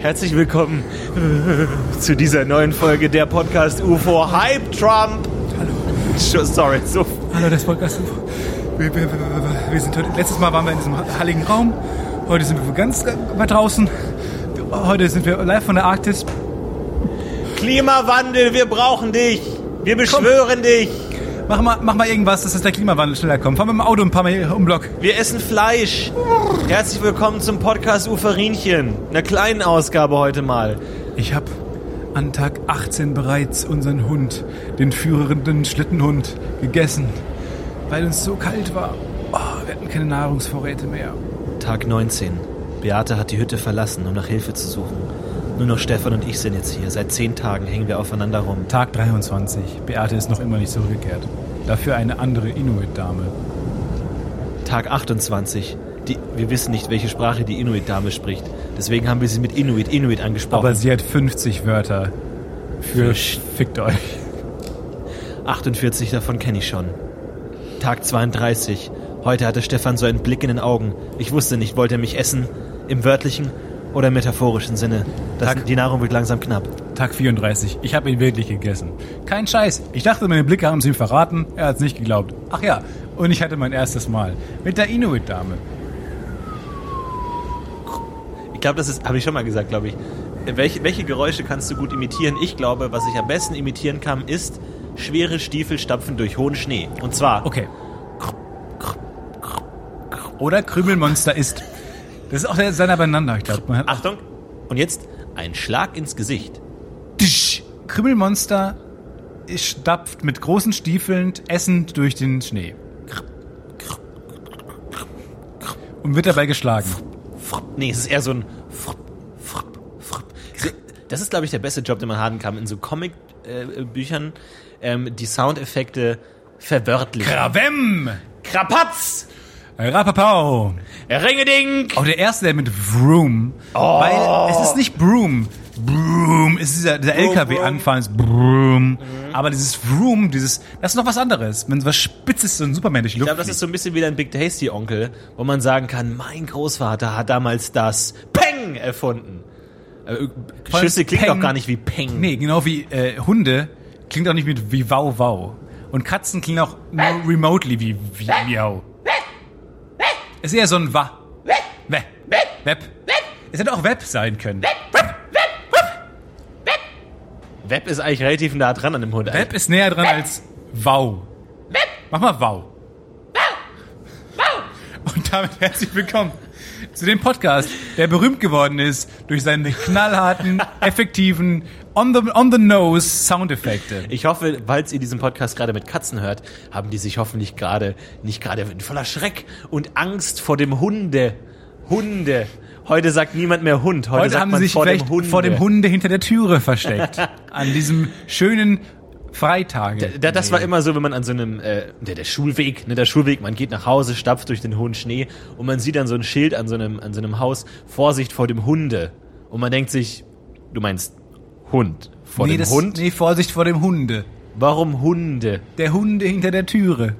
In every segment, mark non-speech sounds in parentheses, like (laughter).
Herzlich willkommen äh, zu dieser neuen Folge der Podcast UFO Hype Trump. Hallo. Sorry, so. Hallo, das Podcast. Wir, wir, wir, wir sind heute, letztes Mal waren wir in diesem heiligen Raum. Heute sind wir ganz weit draußen. Heute sind wir live von der Arktis. Klimawandel, wir brauchen dich. Wir beschwören dich. Mach mal, mach mal irgendwas, dass der Klimawandel schneller kommt. Fahr mit dem Auto ein paar Mal um Block. Wir essen Fleisch. Herzlich willkommen zum Podcast Uferinchen. Einer kleinen Ausgabe heute mal. Ich habe an Tag 18 bereits unseren Hund, den führenden Schlittenhund, gegessen, weil uns so kalt war. Oh, wir hatten keine Nahrungsvorräte mehr. Tag 19. Beate hat die Hütte verlassen, um nach Hilfe zu suchen. Nur noch Stefan und ich sind jetzt hier. Seit zehn Tagen hängen wir aufeinander rum. Tag 23. Beate ist noch immer nicht zurückgekehrt. Dafür eine andere Inuit-Dame. Tag 28. Die, wir wissen nicht, welche Sprache die Inuit-Dame spricht. Deswegen haben wir sie mit Inuit Inuit angesprochen. Aber sie hat 50 Wörter für fickt euch. 48 davon kenne ich schon. Tag 32. Heute hatte Stefan so einen Blick in den Augen. Ich wusste nicht, wollte er mich essen? Im wörtlichen oder im metaphorischen Sinne? Das, Tag- die Nahrung wird langsam knapp. Tag 34. Ich habe ihn wirklich gegessen. Kein Scheiß. Ich dachte, meine Blicke haben es ihm verraten. Er hat es nicht geglaubt. Ach ja, und ich hatte mein erstes Mal mit der Inuit-Dame. Ich glaube, das ist, habe ich schon mal gesagt, glaube ich. Welche, welche Geräusche kannst du gut imitieren? Ich glaube, was ich am besten imitieren kann, ist schwere Stiefel stapfen durch hohen Schnee. Und zwar Okay. Oder Krümelmonster ist. Das ist auch der seiner beieinander, ich glaube. Achtung. Und jetzt ein Schlag ins Gesicht. Tisch. Krümelmonster stapft mit großen Stiefeln essend durch den Schnee. Und wird dabei geschlagen. Nee, es ist eher so ein Das ist, glaube ich, der beste Job, den man haben kann in so Comic-Büchern. ähm, die Soundeffekte verwörtlichen. Krawem! Krapatz! Rapapau! Ringeding! Auch der erste, der mit Vroom. Weil es ist nicht Broom. Broom. Es ist dieser, dieser LKW Vroom. anfahren, ist Broom. Aber dieses Vroom, dieses, das ist noch was anderes. Wenn was Spitzes so ein Superman durch die Ich Luft glaube, das ist so ein bisschen wie dein Big Tasty Onkel, wo man sagen kann, mein Großvater hat damals das Peng erfunden. Äh, Vor Schüsse klingt Peng. doch gar nicht wie Peng. Nee, genau wie äh, Hunde klingt auch nicht mit wie Wow Wow. Und Katzen klingen auch nur remotely wie, wie Miau. Ist eher so ein Wa. We. Web. Es hätte auch Web sein können. Web ist eigentlich relativ nah dran an dem Hund. Web ist näher dran als Wow. Mach mal Wow. Und damit herzlich willkommen zu dem Podcast, der berühmt geworden ist durch seine knallharten, (laughs) effektiven, on the, on the nose Soundeffekte. Ich hoffe, falls ihr diesen Podcast gerade mit Katzen hört, haben die sich hoffentlich gerade nicht gerade voller Schreck und Angst vor dem Hunde. Hunde. Heute sagt niemand mehr Hund. Heute, Heute sagt haben man sie sich vor dem vielleicht Hunde. vor dem Hunde hinter der Türe versteckt. (laughs) An diesem schönen Freitage. Da, das war immer so, wenn man an so einem, äh, der, der Schulweg, ne, der Schulweg, man geht nach Hause, stapft durch den hohen Schnee und man sieht dann so ein Schild an so einem, an so einem Haus, Vorsicht vor dem Hunde. Und man denkt sich, du meinst Hund. Vor nee, dem das, Hund? Nee, Vorsicht vor dem Hunde. Warum Hunde? Der Hunde hinter der Türe.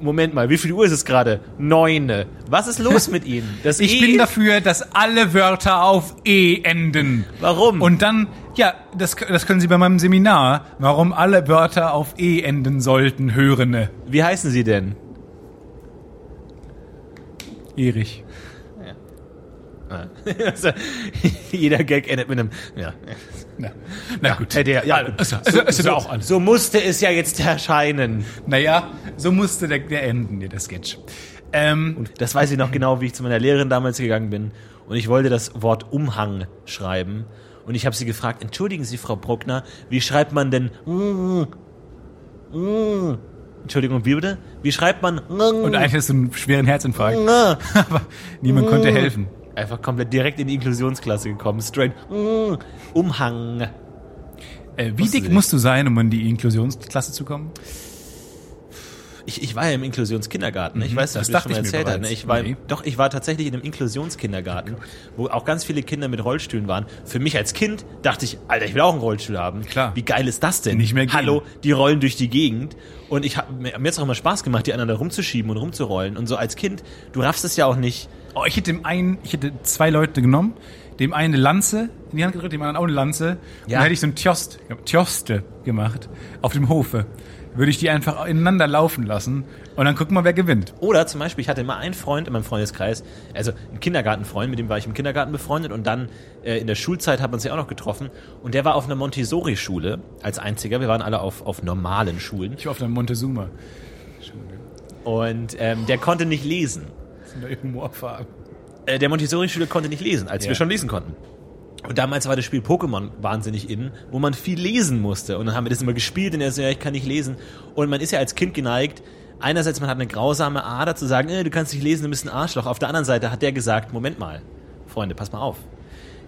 Moment mal, wie viel Uhr ist es gerade? Neune. Was ist los mit Ihnen? (laughs) Das Ich E- bin dafür, dass alle Wörter auf E enden. Warum? Und dann, ja, das, das können Sie bei meinem Seminar, warum alle Wörter auf E enden sollten, hören. Wie heißen Sie denn? Erich. (laughs) Also, (laughs) Jeder Gag endet mit einem, ja. Na, na gut. Hätte er, ja, Also, also, also, also so, auch alles. so musste es ja jetzt erscheinen. Naja, so musste der, der enden, der Sketch. Ähm, Und das weiß ich noch genau, wie ich zu meiner Lehrerin damals gegangen bin. Und ich wollte das Wort Umhang schreiben. Und ich habe sie gefragt, entschuldigen Sie, Frau Bruckner, wie schreibt man denn... Entschuldigung, wie bitte? Wie schreibt man... und eigentlich hast du einen schweren Herzinfarkt. (laughs) Aber niemand konnte helfen. Einfach komplett direkt in die Inklusionsklasse gekommen. Straight. Umhang. Äh, wie dick musst du sein, um in die Inklusionsklasse zu kommen? Ich, ich war ja im Inklusionskindergarten. Ich weiß, Mhm. das dass ich schon erzählt habe. bereits. Ich war, Nee. Doch, ich war tatsächlich in einem Inklusionskindergarten, wo auch ganz viele Kinder mit Rollstühlen waren. Für mich als Kind dachte ich, Alter, ich will auch einen Rollstuhl haben. Klar. Wie geil ist das denn? Nicht mehr gehen. Hallo, die rollen durch die Gegend. Und ich hab, mir hat's auch immer Spaß gemacht, die aneinander rumzuschieben und rumzurollen. Und so als Kind, du raffst es ja auch nicht. Oh, ich hätte im einen, ich hätte zwei Leute genommen, dem einen eine Lanze in die Hand gedrückt, dem anderen auch eine Lanze. Und Ja. dann hätte ich so ein Tjost, Tjoste gemacht auf dem Hofe. Würde ich die einfach ineinander laufen lassen und dann gucken wir, wer gewinnt. Oder zum Beispiel, ich hatte immer einen Freund in meinem Freundeskreis, also einen Kindergartenfreund, mit dem war ich im Kindergarten befreundet und dann äh, in der Schulzeit hat man sich auch noch getroffen und der war auf einer Montessori-Schule als einziger. Wir waren alle auf, auf normalen Schulen Ich war auf der Montezuma. und ähm, der konnte nicht lesen. Doch Humorfarben. Äh, der Montessori-Schule konnte nicht lesen, als Ja. wir schon lesen konnten. Und damals war das Spiel Pokémon wahnsinnig innen, wo man viel lesen musste. Und dann haben wir das immer gespielt und er so, ja, ich kann nicht lesen. Und man ist ja als Kind geneigt, einerseits man hat eine grausame Ader zu sagen, äh, du kannst nicht lesen, du bist ein Arschloch. Auf der anderen Seite hat der gesagt, Moment mal, Freunde, pass mal auf.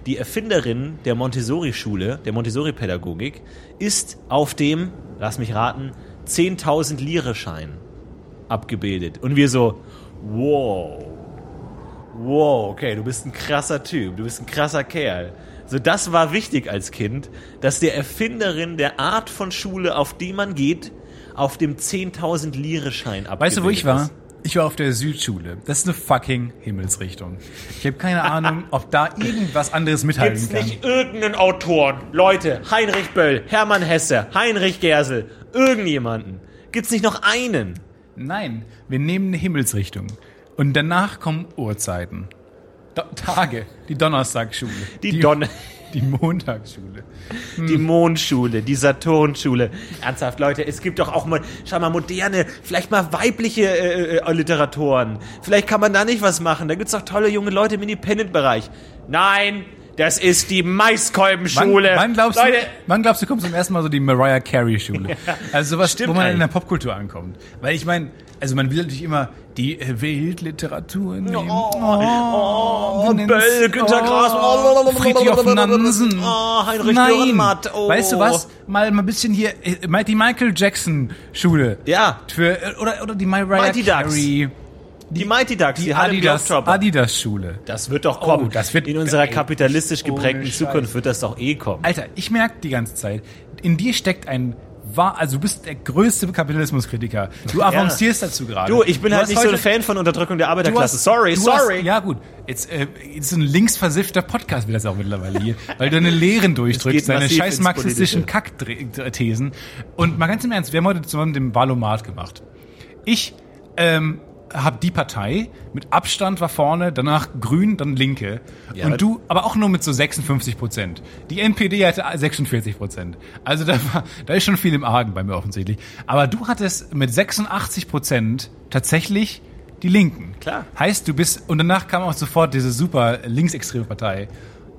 Die Erfinderin der Montessori-Schule, der Montessori-Pädagogik, ist auf dem, lass mich raten, 10.000 Lire-Schein abgebildet. Und wir so, wow, wow, okay, du bist ein krasser Typ, du bist ein krasser Kerl. So, das war wichtig als Kind, dass der Erfinderin der Art von Schule, auf die man geht, auf dem 10.000 Lire-Schein abgebildet Weißt du, wo ich war? ist. Ich war auf der Südschule. Das ist eine fucking Himmelsrichtung. Ich habe keine (laughs) Ahnung, ob da irgendwas anderes mithalten Gibt's kann. nicht irgendeinen Autoren? Leute, Heinrich Böll, Hermann Hesse, Heinrich Gersel, irgendjemanden? Gibt's nicht noch einen? Nein, wir nehmen eine Himmelsrichtung. Und danach kommen Uhrzeiten. Do Tage. Die Donnerstagsschule. Die Donner- (laughs) Die Montagsschule. Die Mondschule, die Saturnschule. Ernsthaft, Leute, es gibt doch auch mal, schau mal, moderne, vielleicht mal weibliche äh, äh, Literatoren. Vielleicht kann man da nicht was machen. Da gibt's doch tolle junge Leute im Independent-Bereich. Nein, das ist die Wann, Maiskolbenschule. wann, glaubst Leute, du, wann glaubst du, kommt zum ersten Mal so die Mariah Carey Schule? (laughs) Also sowas, Stimmt wo man in eigentlich. der Popkultur ankommt. Weil ich meine, also man will natürlich immer die äh, Weltliteratur nehmen. Oh, wir nennen's- Böll, Günter Grass, oh, Fridtjof Nansen. Oh, Heinrich Nein. Dürrenmatt, oh. Weißt du was? Mal, mal ein bisschen hier, äh, die Michael Jackson Schule. Ja. Für, äh, oder, oder die Mariah Mighty Ducks. Die Mighty Ducks, die, Die Adidas. Adidas Schule. Das wird doch kommen. Oh, das wird in unserer kapitalistisch geprägten. Zukunft wird das doch eh kommen. Alter, ich merke die ganze Zeit, in dir steckt ein wahr, also du bist der größte Kapitalismuskritiker. Du (laughs) avancierst dazu gerade. Du, ich bin Du halt nicht so ein Fan von Unterdrückung der Arbeiterklasse. hast- sorry, sorry. Hast, ja gut, jetzt äh, ist ein linksversiffter Podcast wird das auch mittlerweile hier, (laughs) weil du deine Lehren durchdrückst, deine scheiß marxistischen. Kackthesen. Und mal ganz im Ernst, wir haben heute zusammen den Valomat gemacht. Ich ähm, habe die Partei mit Abstand war vorne, danach Grün, dann Linke. Ja. und du, aber auch nur mit so 56 Prozent. Die NPD hatte 46 Prozent. Also da, war, da ist schon viel im Argen bei mir offensichtlich. Aber du hattest mit 86 Prozent tatsächlich die Linken. Klar. Heißt, du bist, und danach kam auch sofort diese super linksextreme Partei.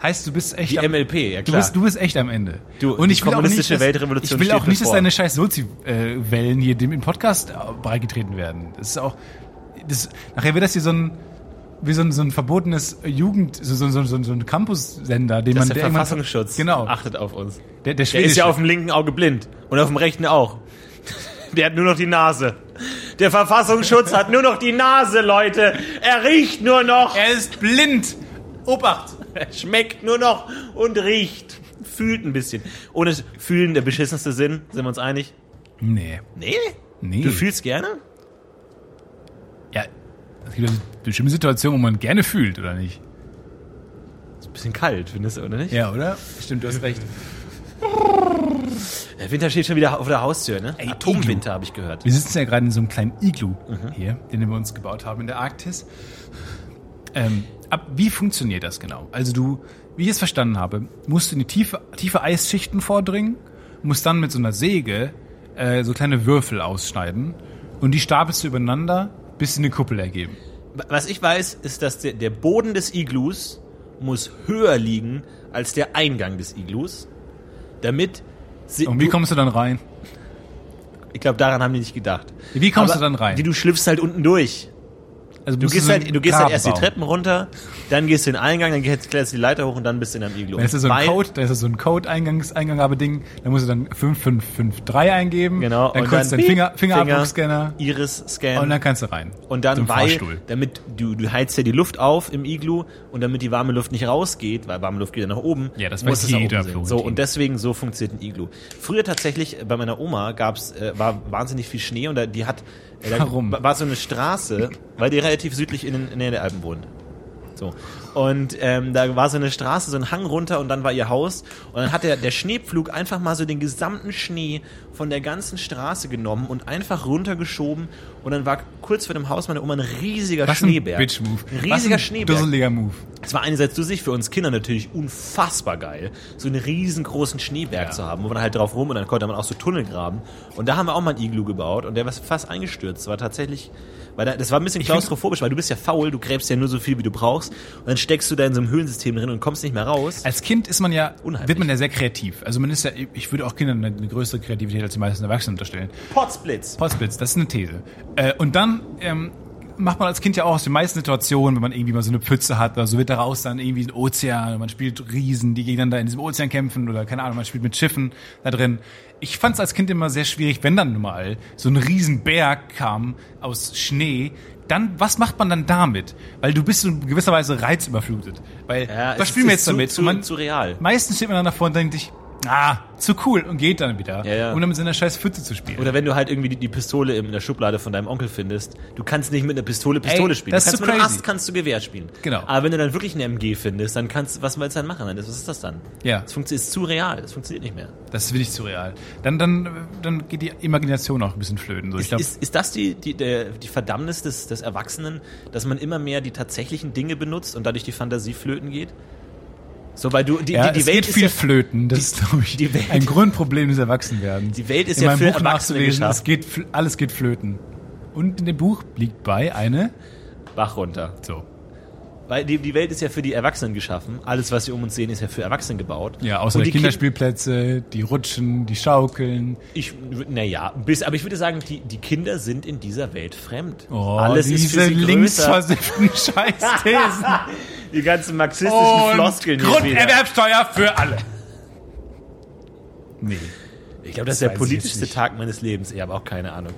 Heißt, du bist echt Die am, MLP, ja Du klar. bist, du bist echt am Ende. Du, und ich will auch kommunistische nicht, dass, Weltrevolution Ich will auch nicht, dass deine scheiß Sozi-Wellen hier dem im Podcast äh, beigetreten werden. Das ist auch, das, nachher wird das hier so ein, wie so ein, so ein verbotenes Jugend, so, so, so, so, ein Campus-Sender, den Das man ist der irgendwann- Verfassungsschutz. Genau. Achtet auf uns. der, der, Der ist ja auf dem linken Auge blind. Und auf dem rechten auch. Der hat nur noch die Nase. Der Verfassungsschutz hat nur noch die Nase, Leute. Er riecht nur noch. er ist blind. Obacht. Er schmeckt nur noch und riecht. Fühlt ein bisschen. Ohne fühlen der beschissenste Sinn, sind wir uns einig? Nee. Nee? Nee. Du fühlst gerne? Ja, es gibt also bestimmte Situationen, wo man gerne fühlt, oder nicht? Ist ein bisschen kalt, findest du, oder nicht? Ja, oder? Stimmt, du hast recht. (laughs) Der Winter steht schon wieder auf der Haustür, ne? Ey, Atomwinter, habe ich gehört. Wir sitzen ja gerade in so einem kleinen Iglu Mhm. hier, den wir uns gebaut haben in der Arktis. Ähm, ab, wie funktioniert das genau? Also du, wie ich es verstanden habe, musst du in die tiefe, tiefe Eisschichten vordringen, musst dann mit so einer Säge äh, so kleine Würfel ausschneiden und die stapelst du übereinander, bis sie eine Kuppel ergeben. Was ich weiß, ist, dass der, der Boden des Iglus muss höher liegen als der Eingang des Iglus, damit sie, Und wie kommst du dann rein? ich glaube, daran haben die nicht gedacht. Wie kommst Aber du dann rein? Die, du schlüpfst halt unten durch. Also Du musst gehst, halt, du gehst halt erst die. Treppen runter, dann gehst du in den Eingang, dann gehst- kletterst du die Leiter hoch und dann bist du in einem Iglu. Da ist so ein Weil- Code, da ist so ein Code-Eingangs, Eingabe-Ding, da musst du dann 5553 eingeben. Genau. Dann kannst du dann den Finger, Fingerabdruckscanner. Iris-Scan. Und dann kannst du rein. Und dann, weil, Fahrstuhl. damit du, du heizt ja die Luft auf im Iglu und damit die warme Luft nicht rausgeht, weil warme Luft geht ja nach oben, Ja, das muss es auch jeder oben sein. Florentin. So, und deswegen, so funktioniert ein Iglu. Früher tatsächlich, bei meiner Oma gab's, äh, war wahnsinnig viel Schnee und die hat, Warum? war so eine Straße, weil die relativ südlich in, den- in der Alpen wohnt. So. Und ähm, da war so eine Straße, so ein Hang runter und dann war ihr Haus. Und dann hat der, der Schneepflug einfach mal so den gesamten Schnee von der ganzen Straße genommen und einfach runtergeschoben. Und dann war kurz vor dem Haus meiner Oma ein riesiger Was ein Schneeberg. Bitch-Move. Ein Was riesiger ein Schneeberg. Dusseliger Move. Es war einerseits dusselig für uns Kinder natürlich unfassbar geil, so einen riesengroßen Schneeberg Ja. zu haben, wo man halt drauf rum und dann konnte man auch so Tunnel graben. Und da haben wir auch mal ein Iglu gebaut und der war fast eingestürzt. Das war tatsächlich, weil da, das war ein bisschen klaustrophobisch, weil du bist ja faul, du gräbst ja nur so viel, wie du brauchst. Und dann steckst du da in so einem Höhlensystem drin und kommst nicht mehr raus. Als Kind ist man ja, Unheimlich. wird man ja sehr kreativ. Also man ist ja, ich würde auch Kindern eine, größere Kreativität als die meisten Erwachsenen unterstellen. Potzblitz. Potsblitz, das ist eine These. Äh, und dann ähm, macht man als Kind ja auch aus den meisten Situationen, wenn man irgendwie mal so eine Pfütze hat oder so, wird daraus dann irgendwie ein Ozean, man spielt Riesen, die gegeneinander in diesem Ozean kämpfen oder keine Ahnung, man spielt mit Schiffen da drin. Ich fand es als Kind immer sehr schwierig, wenn dann mal so ein Riesenberg kam aus Schnee, dann, was macht man dann damit? Weil du bist in gewisser Weise reizüberflutet. Weil, Ja, was spielen wir jetzt zu- damit? zu- man, zu real. Meistens steht man dann davor und denkt sich, ah, zu cool und geht dann wieder, Ja, ja. um dann mit seiner scheiß Pfütze zu spielen. Oder wenn du halt irgendwie die, die Pistole in der Schublade von deinem Onkel findest, du kannst nicht mit einer Pistole Pistole Ey, spielen. das du ist kannst so mit einem crazy. Ast kannst du Gewehr spielen. Genau. Aber wenn du dann wirklich eine MG findest, dann kannst was willst du dann machen? Was ist das dann? Ja. Das funktioniert ist zu real, das funktioniert nicht mehr. Das will ich surreal. Dann, dann, dann geht die Imagination auch ein bisschen flöten. So, ich Ist, glaub, ist, ist das die, die, der, die Verdammnis des, des Erwachsenen, dass man immer mehr die tatsächlichen Dinge benutzt und dadurch die Fantasie flöten geht? So, weil du, die, ja, die, die es Welt geht ist viel ja, flöten. Das ist, glaube ich, die Welt- ein Grundproblem des Erwachsenwerdens. Die Welt ist in ja für Buch Erwachsene es geht, alles geht flöten. Und in dem Buch liegt bei eine, Bach runter. so, Weil die, die Welt ist ja für die Erwachsenen geschaffen. Alles, was wir um uns sehen, ist ja für Erwachsene gebaut. ja, außer die die Kind- Kinderspielplätze, die Rutschen, die Schaukeln. Ich, naja, bis, aber ich würde sagen, die, die Kinder sind in dieser Welt fremd. Oh, Alles ist diese für sie größer. linksversifften (laughs) Scheißthesen. Die ganzen marxistischen Und Floskeln. Grunderwerbsteuer für alle. Nee. Ich glaube, das ist Das der weiß ich politischste. Tag meines Lebens. Ich habe auch keine Ahnung.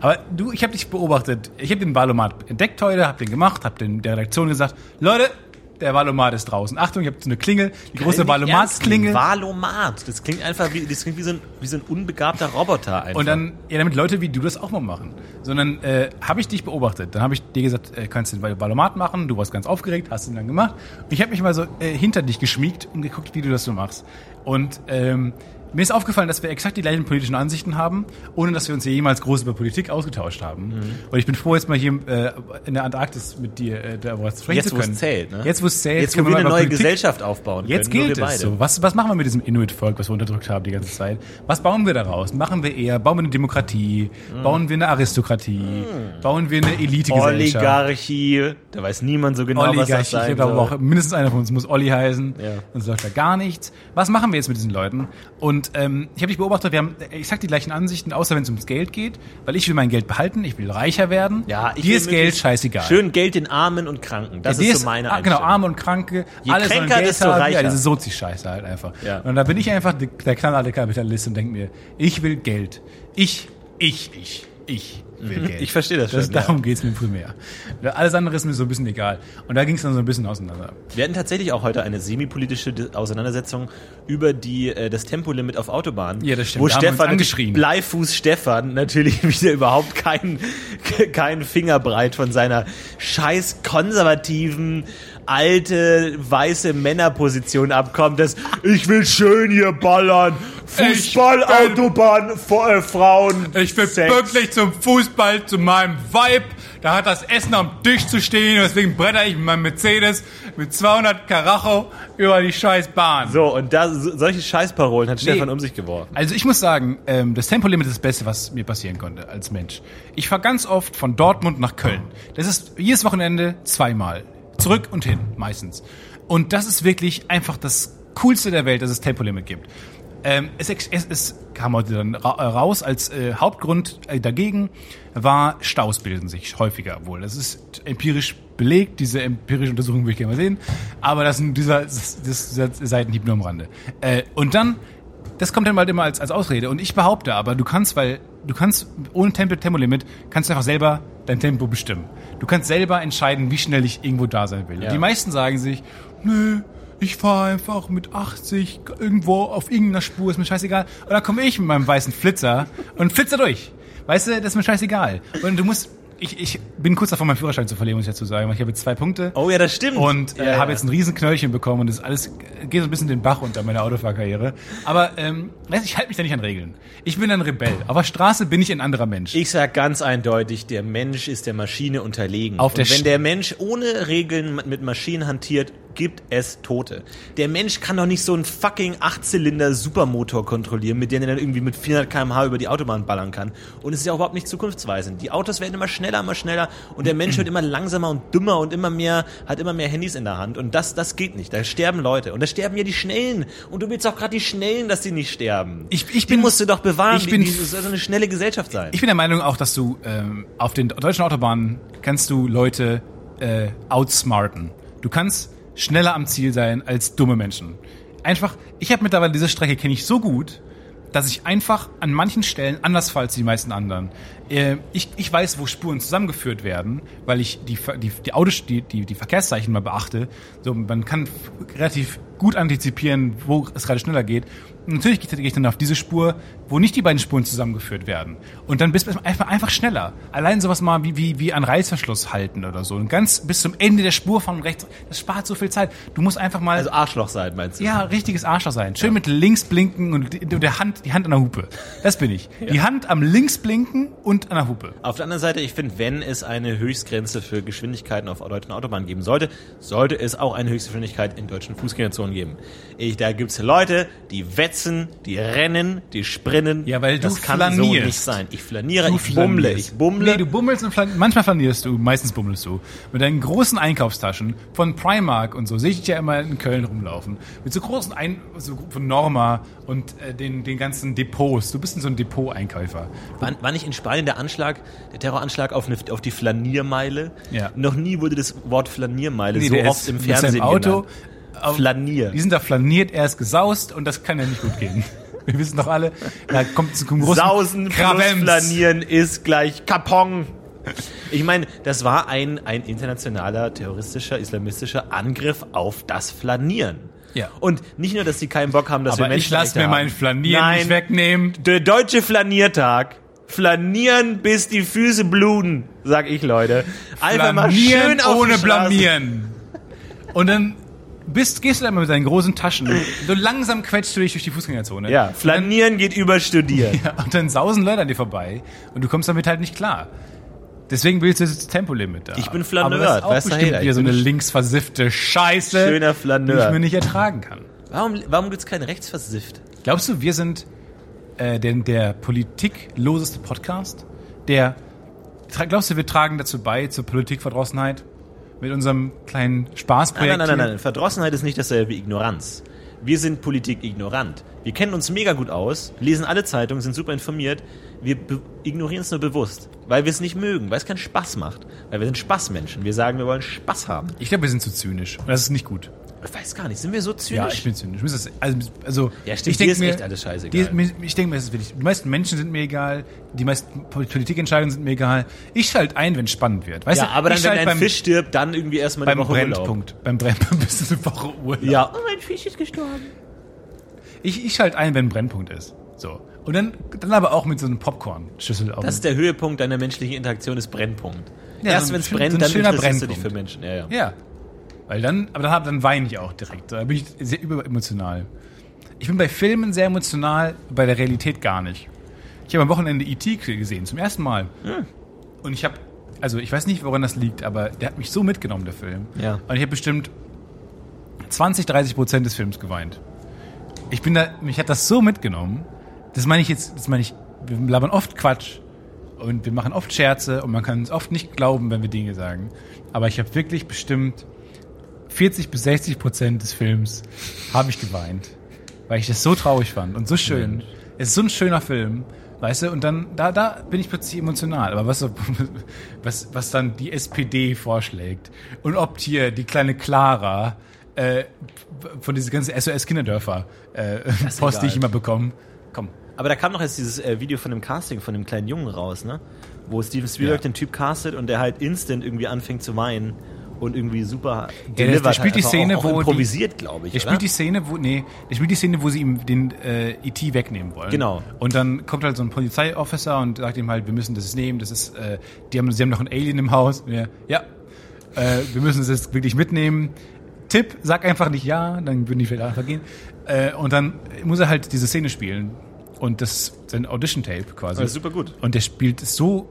Aber du, ich habe dich beobachtet. Ich habe den Valomat entdeckt heute, habe den gemacht, habe den der Redaktion gesagt, Leute, der Valomat ist draußen. Achtung, ich habe so eine Klingel, die große Nicht ernst Valomat-Klingel. Valomat. Das klingt einfach wie, das klingt wie so ein, wie so ein unbegabter Roboter einfach. Und dann, ja, damit Leute wie du das auch mal machen. Sondern äh, habe ich dich beobachtet. Dann habe ich dir gesagt, äh, kannst du den Valomat machen. Du warst ganz aufgeregt, hast ihn dann gemacht. Und ich habe mich mal so äh, hinter dich geschmiegt und geguckt, wie du das so machst. Und ähm, mir ist aufgefallen, dass wir exakt die gleichen politischen Ansichten haben, ohne dass wir uns hier jemals groß über Politik ausgetauscht haben. Mhm. Und ich bin froh, jetzt mal hier äh, in der Antarktis mit dir äh, darüber sprechen jetzt, zu wo können. es zählt, ne? Jetzt, wo es zählt. Jetzt, wo können wir eine neue Politik- Gesellschaft aufbauen Jetzt können. gilt es so. Was, was machen wir mit diesem Inuit-Volk, was wir unterdrückt haben die ganze Zeit? Was bauen wir daraus? Machen wir eher, bauen wir eine Demokratie? Hm. Bauen wir eine Aristokratie? Bauen wir eine Elite-Gesellschaft? Oligarchie. Da weiß niemand so genau, was das Oligarchie, ich sein glaube auch mindestens einer von uns muss Olli heißen. Ja. Sonst läuft da gar nichts. Was machen wir jetzt mit diesen Leuten? Und ähm, ich habe dich beobachtet, wir haben exakt die gleichen Ansichten, außer wenn es ums Geld geht. Weil ich will mein Geld behalten, ich will reicher werden. Ja, ich Dir ist Geld scheißegal. Schön Geld den Armen und Kranken. Das Dir ist so meine ah, Genau. Arme und Kranke. Je alle sollen kränker, Geld desto haben. Ja, reicher. diese Sozi-Scheiße halt einfach. Ja. Und da bin ich einfach der knallharte Kapitalist und denke mir, ich will Geld. Ich, ich, ich, ich will Geld. Ich verstehe das schon, ja. Darum geht's mir primär. Alles andere ist mir so ein bisschen egal. Und da ging es dann so ein bisschen auseinander. Wir hatten tatsächlich auch heute eine semi-politische Auseinandersetzung über die, äh, das Tempolimit auf Autobahnen. Ja, das stimmt. Wo Da Stefan, angeschrien. Bleifuß Stefan, natürlich (laughs) wieder überhaupt keinen keinen Fingerbreit von seiner scheiß konservativen, alte, weiße Männerposition abkommt, dass ich will schön hier ballern, Fußball, Ich will- Autobahn, F- äh, Frauen, Ich will Sex. pünktlich zum Fußball, zu meinem Vibe. Da hat das Essen am Tisch zu stehen. Deswegen bretter ich mit meinem Mercedes mit 200 Karacho über die scheiß Bahn. So, und da, so- solche Scheißparolen hat Stefan Nee. um sich geworfen. Also ich muss sagen, ähm, das Tempolimit ist das Beste, was mir passieren konnte als Mensch. Ich fahre ganz oft von Dortmund nach Köln. Das ist jedes Wochenende zweimal. Zurück und hin, meistens. Und das ist wirklich einfach das Coolste der Welt, dass es Tempolimit gibt. Ähm, es, es, es kam heute dann äh, raus, als äh, Hauptgrund äh, dagegen war, Staus bilden sich häufiger wohl. Das ist empirisch belegt, diese empirische Untersuchung würde ich gerne mal sehen. Aber das sind dieser, das, dieser Seitenhieb nur am Rande. Äh, und dann das kommt dann halt immer als, als Ausrede. Und ich behaupte aber, du kannst, weil du kannst ohne Tempo, Tempolimit, kannst du einfach selber dein Tempo bestimmen. Du kannst selber entscheiden, wie schnell ich irgendwo da sein will. Ja. Die meisten sagen sich, nö, ich fahre einfach mit 80 irgendwo auf irgendeiner Spur, ist mir scheißegal. Und dann komme ich mit meinem weißen Flitzer und flitzer durch. Weißt du, das ist mir scheißegal. Und du musst, ich, ich bin kurz davor, meinen Führerschein zu verlieren, muss ich dazu sagen. weil Ich habe jetzt zwei Punkte. Oh ja, das stimmt. Und äh, ja, habe jetzt ein riesen Knöllchen bekommen und das alles geht so ein bisschen den Bach unter meiner Autofahrkarriere. Aber ähm, weißt, du, ich halte mich da nicht an Regeln. Ich bin ein Rebell. Auf der Straße bin ich ein anderer Mensch. Ich sag ganz eindeutig, der Mensch ist der Maschine unterlegen. Auf der Und wenn der Mensch ohne Regeln mit Maschinen hantiert, gibt es Tote. Der Mensch kann doch nicht so einen fucking Achtzylinder Supermotor kontrollieren, mit dem er dann irgendwie mit 400 km/h über die Autobahn ballern kann. Und es ist ja überhaupt nicht zukunftsweisend. Die Autos werden immer schneller, immer schneller und der Mensch wird immer langsamer und dümmer und immer mehr, hat immer mehr Handys in der Hand. Und das, das geht nicht. Da sterben Leute. Und da sterben ja die Schnellen. Und du willst auch gerade die Schnellen, dass die nicht sterben. Ich- ich die bin- musst du doch bewahren. ich bin- die, die soll so eine schnelle Gesellschaft sein. Ich bin der Meinung auch, dass du ähm, auf den deutschen Autobahnen kannst du Leute äh, outsmarten. Du kannst schneller am Ziel sein als dumme Menschen. Einfach, ich habe mittlerweile diese Strecke kenne ich so gut, dass ich einfach an manchen Stellen anders fahre als die meisten anderen. Äh, ich, ich weiß, wo Spuren zusammengeführt werden, weil ich die, die, die, Autos, die, die, die Verkehrszeichen mal beachte. So, man kann relativ gut antizipieren, wo es gerade schneller geht. Natürlich gehe ich dann auf diese Spur, wo nicht die beiden Spuren zusammengeführt werden. Und dann bist du einfach, einfach schneller. Allein sowas mal wie, wie, wie an Reißverschluss halten oder so. Und ganz bis zum Ende der Spur von rechts, das spart so viel Zeit. Du musst einfach mal Also Arschloch sein, meinst du? ja, richtiges Arschloch sein. Schön mit links blinken und die, der Hand, die Hand an der Hupe. Das bin ich. Die Hand am links blinken und an der Hupe. Auf der anderen Seite, ich finde, wenn es eine Höchstgrenze für Geschwindigkeiten auf deutschen Autobahnen geben sollte, sollte es auch eine Höchstgeschwindigkeit in deutschen Fußgängerzonen geben. Ich, da gibt's Leute, die wetzen, die rennen, die sprinten. Ja, weil du das kann so flanierst. nicht sein. Ich flaniere, Du ich bummle, flanierst. ich bummle. Nee, du bummelst und flan manchmal flanierst du, meistens bummelst du. Mit deinen großen Einkaufstaschen von Primark und so sehe ich dich ja immer in Köln rumlaufen. Mit so großen Ein so von Norma und äh, den, den ganzen Depots. Du bist so ein Depot-Einkäufer. War, war nicht in Spanien der Anschlag, der Terroranschlag auf, eine, auf die Flaniermeile? Ja. Noch nie wurde das Wort Flaniermeile Nee, so oft ist im Fernsehen seinem Auto genannt. Auf- Flanier. Die sind da flaniert, er ist gesaust und das kann ja nicht gut gehen. (laughs) Wir wissen doch alle, da kommt es zu großen Sausen plus Kravems. flanieren ist gleich Kapong. Ich meine, das war ein, ein internationaler terroristischer, islamistischer Angriff auf das Flanieren. Ja. Und nicht nur, dass sie keinen Bock haben, dass Aber wir ich lasse mir mein Flanieren Nein, nicht wegnehmen. Der deutsche Flaniertag. Flanieren, bis die Füße bluten, sag ich, Leute. Einfach mal Flanieren schön auf ohne blamieren. Und dann bist, gehst du da immer mit deinen großen Taschen. So langsam quetscht du dich durch die Fußgängerzone. Ja, Flanieren geht über Studieren. (laughs) Ja, und dann sausen Leute an dir vorbei und du kommst damit halt nicht klar. Deswegen willst du das Tempolimit da. Ich bin Aber Flaneur, das ist auch weißt bestimmt ich so eine ein linksversiffte Scheiße, Schöner die Flaneur. ich mir nicht ertragen kann. Warum, warum gibt's keine Rechtsversift? Glaubst du, wir sind äh, denn der politikloseste Podcast? Der glaubst du, wir tragen dazu bei zur Politikverdrossenheit mit unserem kleinen Nein, Spaßprojekt? nein, nein, nein, hier? nein. Verdrossenheit ist nicht dasselbe wie Ignoranz. Wir sind Politik ignorant. Wir kennen uns mega gut aus, lesen alle Zeitungen, sind super informiert. Wir ignorieren es nur bewusst, weil wir es nicht mögen, weil es keinen Spaß macht. Weil wir sind Spaßmenschen. Wir sagen, wir wollen Spaß haben. Ich glaube, wir sind zu zynisch. Und das ist nicht gut. Ich weiß gar nicht, sind wir so zynisch? Ja, ich bin zynisch. Mir ist das- Also, also Ja, stimmt, ich dir denk ist mir, echt alles scheißegal. Die, mir- ich denke mir, es ist wirklich. Die meisten Menschen sind mir egal. Die meisten Politikentscheidungen sind mir egal. Ich schalte ein, wenn es spannend wird. Weißt ja, du, aber dann, ich wenn schalte ein beim, Fisch stirbt, dann irgendwie erstmal beim eine Woche Urlaub. Brennpunkt. Beim Brennpunkt (laughs) bist du eine Woche Urlaub. Ja. Oh, ein Fisch ist gestorben. Ich, ich schalte ein, wenn ein Brennpunkt ist. So. Und dann, dann aber auch mit so einem Popcorn-Schüssel auf. Das ist der Höhepunkt deiner menschlichen Interaktion, ist Brennpunkt. Ja, Erst so ein wenn es schön- brennt, so ein dann schöner interessierst du dich für Brennpunkt. Menschen. Ja, ja. Ja. Weil dann, aber dann, dann weine ich auch direkt. Da bin ich sehr überemotional. Ich bin bei Filmen sehr emotional, bei der Realität gar nicht. Ich habe am Wochenende E.T. gesehen, zum ersten Mal. Und ich habe, also ich weiß nicht, woran das liegt, aber der hat mich so mitgenommen, der Film. Ja. Und ich habe bestimmt 20, 30 Prozent des Films geweint. Ich bin da, mich hat das so mitgenommen. Das meine ich jetzt, das meine ich, wir labern oft Quatsch und wir machen oft Scherze und man kann es oft nicht glauben, wenn wir Dinge sagen. Aber ich habe wirklich bestimmt 40 bis 60 Prozent des Films habe ich geweint, weil ich das so traurig fand und so schön. Es ist so ein schöner Film, weißt du? Und dann da da bin ich plötzlich emotional. Aber was (laughs) was was dann die SPD vorschlägt und ob hier die kleine Clara äh, von diese ganzen SOS Kinderdörfer äh, Post, die ich egal. immer bekomme. Komm. Aber da kam noch jetzt dieses äh, Video von dem Casting von dem kleinen Jungen raus, ne? Wo Steven Spielberg Ja. den Typ castet und der halt instant irgendwie anfängt zu weinen. Und irgendwie super der- der spielt die Szene, auch, wo auch die- improvisiert, glaube ich. Oder? spielt die Szene, wo, nee, der spielt die Szene, wo sie ihm den äh, E.T. wegnehmen wollen. Genau. Und dann kommt halt so ein Polizeiofficer und sagt ihm halt, wir müssen das nehmen, das ist, äh, die haben, sie haben noch ein Alien im Haus. Er, ja, äh, wir müssen es jetzt wirklich mitnehmen. Tipp, sag einfach nicht ja, dann würden die vielleicht einfach gehen. Äh, und dann muss er halt diese Szene spielen. Und das ist sein Audition-Tape quasi. Das ist super gut. Und der spielt so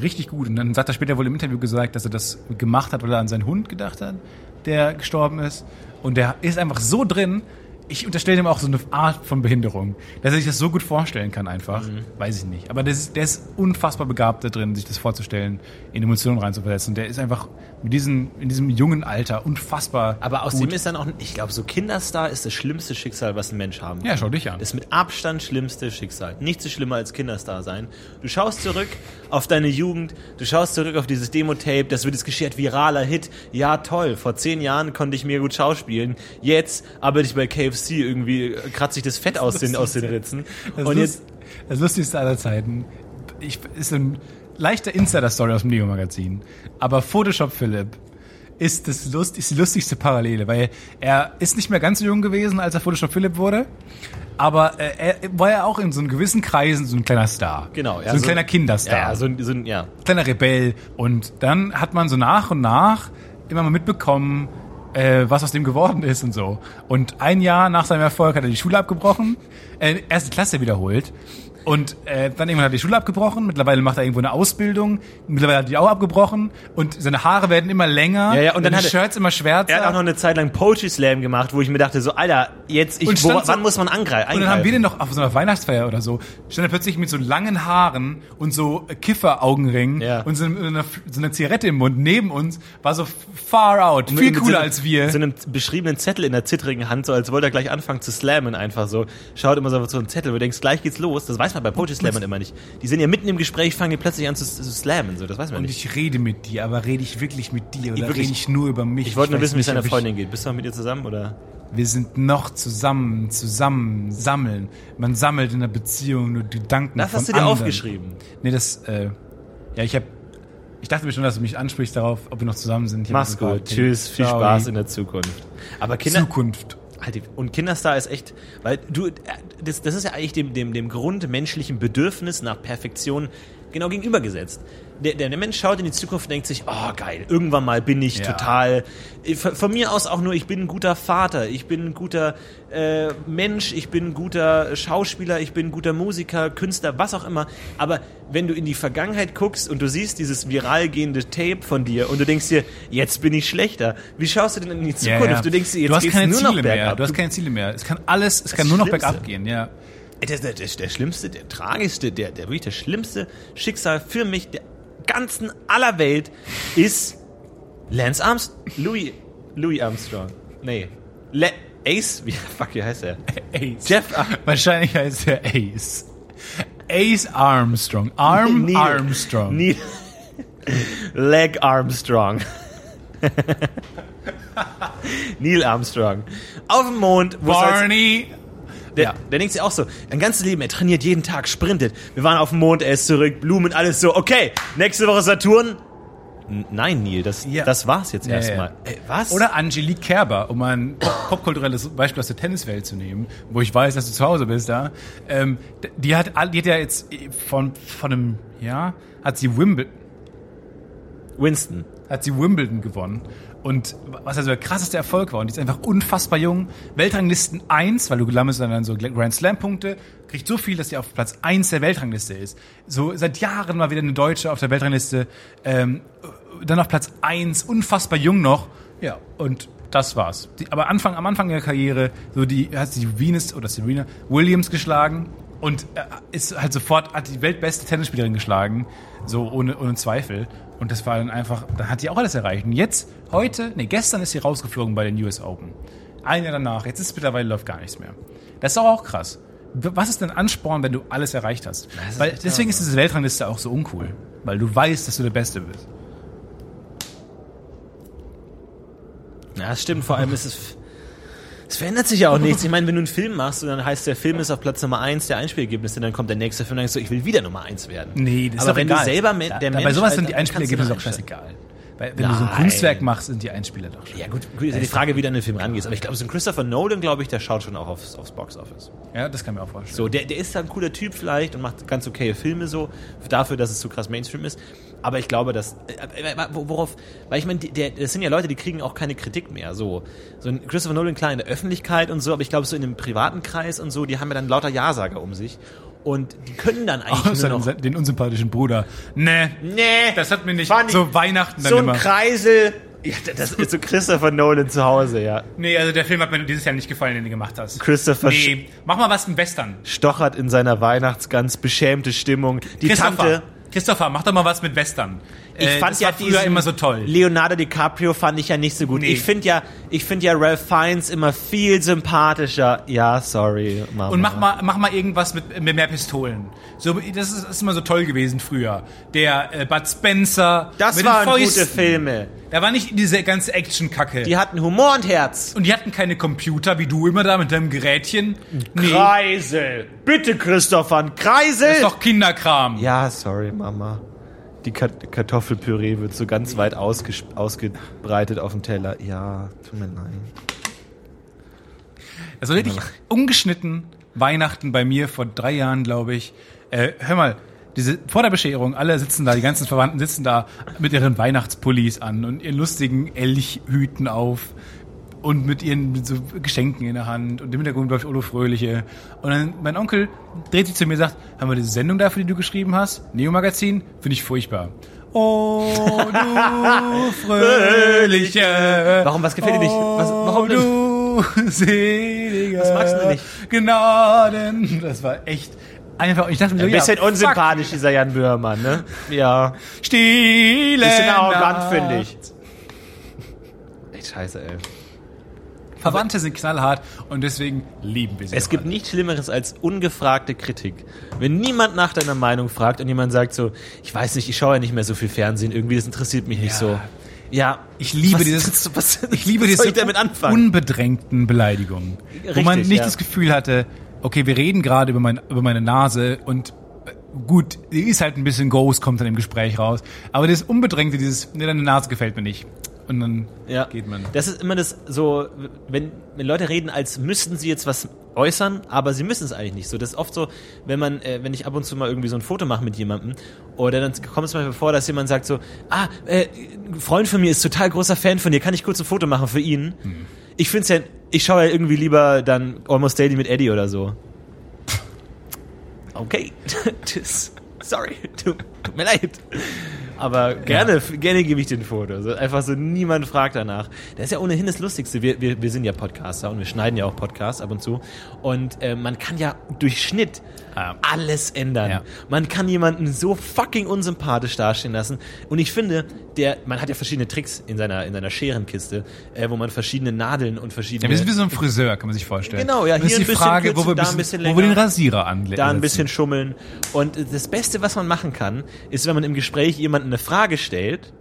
richtig gut. Und dann sagt er später wohl im Interview gesagt, dass er das gemacht hat, weil er an seinen Hund gedacht hat, der gestorben ist. Und der ist einfach so drin. Ich unterstelle ihm auch so eine Art von Behinderung, dass er sich das so gut vorstellen kann einfach. Mhm. Weiß ich nicht. Aber der ist, der ist unfassbar begabt da drin, sich das vorzustellen, in Emotionen reinzuversetzen. Und der ist einfach mit diesem, in diesem jungen Alter unfassbar Aber aus gut. dem ist dann auch, ich glaube, so Kinderstar ist das schlimmste Schicksal, was ein Mensch haben kann. Ja, schau dich an. Das mit Abstand schlimmste Schicksal. Nichts ist schlimmer als Kinderstar sein. Du schaust zurück (laughs) auf deine Jugend, du schaust zurück auf dieses Demo-Tape, das wird es geschert, viraler Hit. Ja, toll, vor zehn Jahren konnte ich mir gut schauspielen. Jetzt arbeite ich bei KFC irgendwie, äh, kratze ich das Fett aus den, aus den Ritzen. Das, Und Lust, jetzt, das Lustigste aller Zeiten ich, ist ein leichter Insider-Story aus dem Lego-Magazin. Aber Photoshop Philipp ist, das Lust, ist die lustigste Parallele, weil er ist nicht mehr ganz so jung gewesen, als er Photoshop Philipp wurde. Aber äh, er war ja auch in so einem gewissen Kreisen so ein kleiner Star. genau. So ein kleiner Kinderstar. Ja, so, ein- so, ein- ja. kleiner Rebell. Und dann hat man so nach und nach immer mal mitbekommen, äh, was aus dem geworden ist und so. Und ein Jahr nach seinem Erfolg hat er die Schule abgebrochen, äh, erste Klasse wiederholt. Und äh, dann irgendwann hat er die Schule abgebrochen. Mittlerweile macht er irgendwo eine Ausbildung. Mittlerweile hat er die auch abgebrochen. Und seine Haare werden immer länger. Ja, ja, und dann hat Shirts immer schwärzer. Er hat auch noch eine Zeit lang Poetry Slam gemacht, wo ich mir dachte, so, Alter, jetzt, ich, wo, so- wann muss man angreifen? Und dann haben wir den noch auf so einer Weihnachtsfeier oder so, stand er plötzlich mit so langen Haaren und so Kiffer-Augenringen Ja. und so einer, so einer Zigarette im Mund neben uns, war so far out, viel Mit- mit cooler so einem- als wir. So einem beschriebenen Zettel in der zittrigen Hand, so als wollte er gleich anfangen zu slammen, einfach so. Schaut immer so auf so einen Zettel, wo du denkst, gleich geht's los. Das weiß man bei Poetry Slammern immer nicht. Die sind ja mitten im Gespräch, fangen die plötzlich an zu, zu slammen, so. Das weiß man Und nicht. ich rede mit dir, aber rede ich wirklich mit dir oder wirklich- rede ich nur über mich? Ich wollte nur weiß wissen, wie es deiner Freundin geht. Bist du noch mit ihr zusammen, oder? Wir sind noch zusammen, zusammen, sammeln. Man sammelt in der Beziehung nur die Gedanken Das hast du dir anderen. aufgeschrieben. Nee, das, äh, ja, ich hab, ich dachte mir schon, dass du mich ansprichst darauf, ob wir noch zusammen sind. Mach's gut. Tschüss. Viel ciao, Spaß in der Zukunft. Aber Kinder, Zukunft. Halt Und Kinderstar ist echt, weil du, äh, das, das ist ja eigentlich dem, dem, dem grundmenschlichen Bedürfnis nach Perfektion genau gegenübergesetzt. Der, der, der Mensch schaut in die Zukunft und denkt sich, oh geil, irgendwann mal bin ich Ja. total, äh, von, mir aus auch nur, ich bin ein guter Vater, ich bin ein guter äh, Mensch, ich bin ein guter Schauspieler, ich bin ein guter Musiker, Künstler, was auch immer. Aber wenn du in die Vergangenheit guckst und du siehst dieses viral gehende Tape von dir und du denkst dir, jetzt bin ich schlechter, wie schaust du denn in die Ja, Zukunft? ja. Du denkst dir, jetzt du hast keine nur Ziele noch mehr. bergab. Du hast keine Ziele mehr. Es kann alles, es kann nur noch Schlimmste. bergab gehen, ja. Das, das, das, der schlimmste, der tragischste, der, der wirklich das schlimmste Schicksal für mich der ganzen aller Welt ist Lance Armstrong. Louis, Louis Armstrong. Nee. Le Ace? Wie, fuck, wie heißt er? Ace. Jeff Ar Wahrscheinlich heißt er Ace. Ace Armstrong. Arm (laughs) Neil- Armstrong. Neil Leg Armstrong. (laughs) Neil Armstrong. Auf dem Mond, Barney. Der, Ja. der denkt sich auch so, ein ganzes Leben, er trainiert jeden Tag, sprintet. Wir waren auf dem Mond, er ist zurück, Blumen, alles so. Okay, nächste Woche Saturn. Nein, Neil, das, Ja. das war's jetzt Ja, erstmal. ja. Ey, was? Oder Angelique Kerber, um ein pop- popkulturelles Beispiel aus der Tenniswelt zu nehmen, wo ich weiß, dass du zu Hause bist da. Ähm, die, hat, die hat ja jetzt von, von einem Jahr, hat sie Wimbledon, Winston. hat sie Wimbledon gewonnen. Und was also der krasseste Erfolg war, und die ist einfach unfassbar jung, Weltranglisten 1, weil du sammelst dann so Grand Slam Punkte, kriegt so viel, dass sie auf Platz 1 der Weltrangliste ist. So seit Jahren mal wieder eine Deutsche auf der Weltrangliste, ähm, dann auf Platz 1, unfassbar jung noch. Ja, und das war's. Die, aber Anfang, am Anfang der Karriere, so die, hat sie Venus oder Serena Williams geschlagen und äh, ist halt sofort, hat die weltbeste Tennisspielerin geschlagen, so ohne, ohne Zweifel. Und das war dann einfach, dann hat die auch alles erreicht. Und jetzt, heute, nee, gestern ist sie rausgeflogen bei den US Open. Ein Jahr danach, jetzt ist es mittlerweile läuft gar nichts mehr. Das ist doch auch krass. Was ist denn Ansporn, wenn du alles erreicht hast? ist Weil deswegen ist diese Weltrangliste auch so uncool. Weil du weißt, dass du der Beste bist. Ja, das stimmt. Vor allem ist es. Es verändert sich ja auch nichts. Ich meine, wenn du einen Film machst und dann heißt der Film ist auf Platz Nummer 1 der Einspielergebnisse, dann kommt der nächste Film und dann denkst du, ich will wieder Nummer 1 werden. Nee, das ist Aber doch wenn egal. du selber Da- der da, Mensch Bei sowas sind die Einspielergebnisse doch auch scheißegal. Weil wenn du so ein Nein. Kunstwerk machst, sind die Einspieler doch schon. Ja gut, gut ist ja die Frage, wie du an den Film rangehst. Aber ich glaube, so ein Christopher Nolan, glaube ich, der schaut schon auch aufs, aufs Box-Office. Ja, das kann mir auch vorstellen. So, der, der ist da ein cooler Typ vielleicht und macht ganz okay Filme so, dafür, dass es so krass Mainstream ist. Aber ich glaube, dass, äh, äh, worauf, weil ich meine, der, das sind ja Leute, die kriegen auch keine Kritik mehr. So, so ein Christopher Nolan, klar, in der Öffentlichkeit und so, aber ich glaube, so in dem privaten Kreis und so, die haben ja dann lauter Ja-Sager um sich. Und die können dann eigentlich Außer nur noch... den, den unsympathischen Bruder. Nee, Nee, das hat mir nicht Fand ich- so Weihnachten dann so ein immer. Kreisel. Ja, das ist so Christopher Nolan zu Hause, ja. Nee, also der Film hat mir dieses Jahr nicht gefallen, den du gemacht hast. Christopher Nee, mach mal was im Western. stochert in seiner Weihnachtsgans beschämte Stimmung. Die Christopher, Tante... Christopher, mach doch mal was mit Western. Ich Äh, fand das ja war früher immer so toll. Leonardo DiCaprio fand ich ja nicht so gut. Nee. Ich finde ja, ich finde ja Ralph Fiennes immer viel sympathischer. Ja, sorry, Mama. Und mach mal, mach mal irgendwas mit, mit mehr Pistolen. So, das ist, ist immer so toll gewesen früher. Der äh, Bud Spencer. Das mit waren den gute. Filme. Da war nicht diese ganze Action-Kacke. Die hatten Humor und Herz. Und die hatten keine Computer, wie du immer da mit deinem Gerätchen. Nee, Kreisel. Bitte, Christopher, Kreisel. das ist doch Kinderkram. ja, sorry, Mama. Die Kartoffelpüree wird so ganz weit ausgebreitet auf dem Teller. Ja, tut mir leid. Also richtig ungeschnitten Weihnachten bei mir vor drei Jahren, glaube ich. Äh, hör mal, diese, vor der Bescherung, alle sitzen da, die ganzen Verwandten sitzen da mit ihren Weihnachtspullis an und ihren lustigen Elchhüten auf und mit ihren mit so Geschenken in der Hand und im Hintergrund läuft Olo Fröhliche. Und dann mein Onkel dreht sich zu mir und sagt, haben wir diese Sendung dafür, die du geschrieben hast? Neo-Magazin? Finde ich furchtbar. Oh, du (laughs) Fröhliche. Warum, was gefällt dir nicht? Was- warum denn? du selige Was magst du denn nicht? Gnaden. Das war echt einfach, ich dachte mir so, Ein bisschen ja, unsympathisch, dieser Jan Böhmermann, ne? Ja. Fuck, stille Bisschen arrogant, finde ich. Echt scheiße, ey. Verwandte sind knallhart und deswegen lieben wir sie. Es gibt alle. nichts Schlimmeres als ungefragte Kritik. Wenn niemand nach deiner Meinung fragt und jemand sagt so, ich weiß nicht, ich schaue ja nicht mehr so viel Fernsehen, irgendwie, das interessiert mich nicht Ja. so. Ja, Ich liebe was, dieses, (laughs) was, ich liebe diese ich unbedrängten Beleidigungen, wo Richtig, man nicht ja. das Gefühl hatte, okay, wir reden gerade über, mein, über meine Nase und äh, gut, die ist halt ein bisschen groß, kommt dann im Gespräch raus, aber das Unbedrängte, dieses, ne, deine Nase gefällt mir nicht. Und dann ja. geht man. Das ist immer das so, wenn, wenn Leute reden, als müssten sie jetzt was äußern, aber sie müssen es eigentlich nicht so. Das ist oft so, wenn man, äh, wenn ich ab und zu mal irgendwie so ein Foto mache mit jemandem, oder dann kommt es manchmal vor, dass jemand sagt so, ah, äh, ein Freund von mir ist total großer Fan von dir, kann ich kurz ein Foto machen für ihn? Ich find's ja, ich schaue ja irgendwie lieber dann Almost Daily mit Eddie oder so. Okay, (laughs) Tschüss. sorry, tut mir leid. Aber gerne, gerne gebe ich den Foto. So, einfach so, niemand fragt danach. Das ist ja ohnehin das Lustigste. Wir, wir, wir sind ja Podcaster und wir schneiden ja auch Podcasts ab und zu. Und äh, man kann ja durch Schnitt Ja. alles ändern. Ja. Man kann jemanden so fucking unsympathisch dastehen lassen. Und ich finde, der, man hat ja verschiedene Tricks in seiner, in seiner Scherenkiste, äh, wo man verschiedene Nadeln und verschiedene. Ja, wir sind wie so ein Friseur, kann man sich vorstellen. Genau, ja, Das hier ist ein die bisschen Frage, kürzer, wo wir, da ein bisschen, bisschen wo wir den länger. Rasierer anlegen. da ein bisschen schummeln. Und das Beste, was man machen kann, ist, wenn man im Gespräch jemanden eine Frage stellt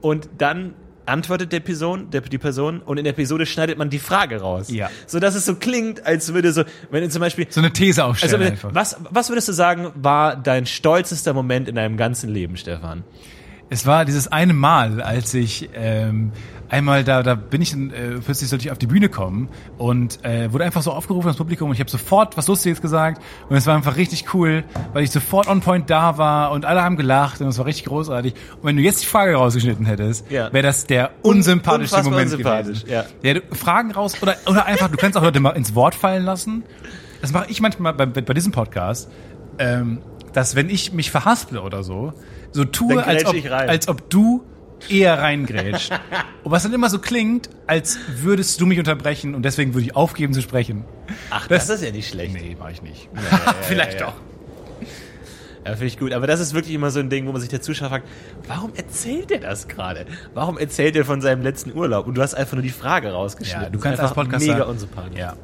und dann antwortet der Person, der, die Person und in der Episode schneidet man die Frage raus. Ja. So dass es so klingt, als würde so, wenn du zum Beispiel, So eine These also aufstellen einfach. was, was würdest du sagen, war dein stolzester Moment in deinem ganzen Leben, Stefan? Es war dieses eine Mal, als ich ähm, einmal da, da bin ich dann, äh, plötzlich sollte ich auf die Bühne kommen und äh, wurde einfach so aufgerufen das Publikum und ich habe sofort was Lustiges gesagt und es war einfach richtig cool, weil ich sofort on point da war und alle haben gelacht und es war richtig großartig. Und wenn du jetzt die Frage rausgeschnitten hättest, Ja. wäre das der unsympathischste unfassbar Moment unsympathisch, gewesen. ja. du, Fragen raus oder oder einfach, du kannst auch Leute mal ins Wort fallen lassen. Das mache ich manchmal bei, bei diesem Podcast. Ähm, dass wenn ich mich verhasple oder so, so tue, als ob, als ob du eher reingrätscht. (laughs) und was dann immer so klingt, als würdest du mich unterbrechen und deswegen würde ich aufgeben zu sprechen. Ach, Das- das, ist ja nicht schlecht. Nee, mache ich nicht. (laughs) ja, Vielleicht ja. doch. Ja, finde ich gut. Aber das ist wirklich immer so ein Ding, wo man sich der Zuschauer fragt, warum erzählt er das gerade? Warum erzählt er von seinem letzten Urlaub? Und du hast einfach nur die Frage rausgeschnitten. Ja, du Das kannst als Podcaster mega unsympathisch. Ja.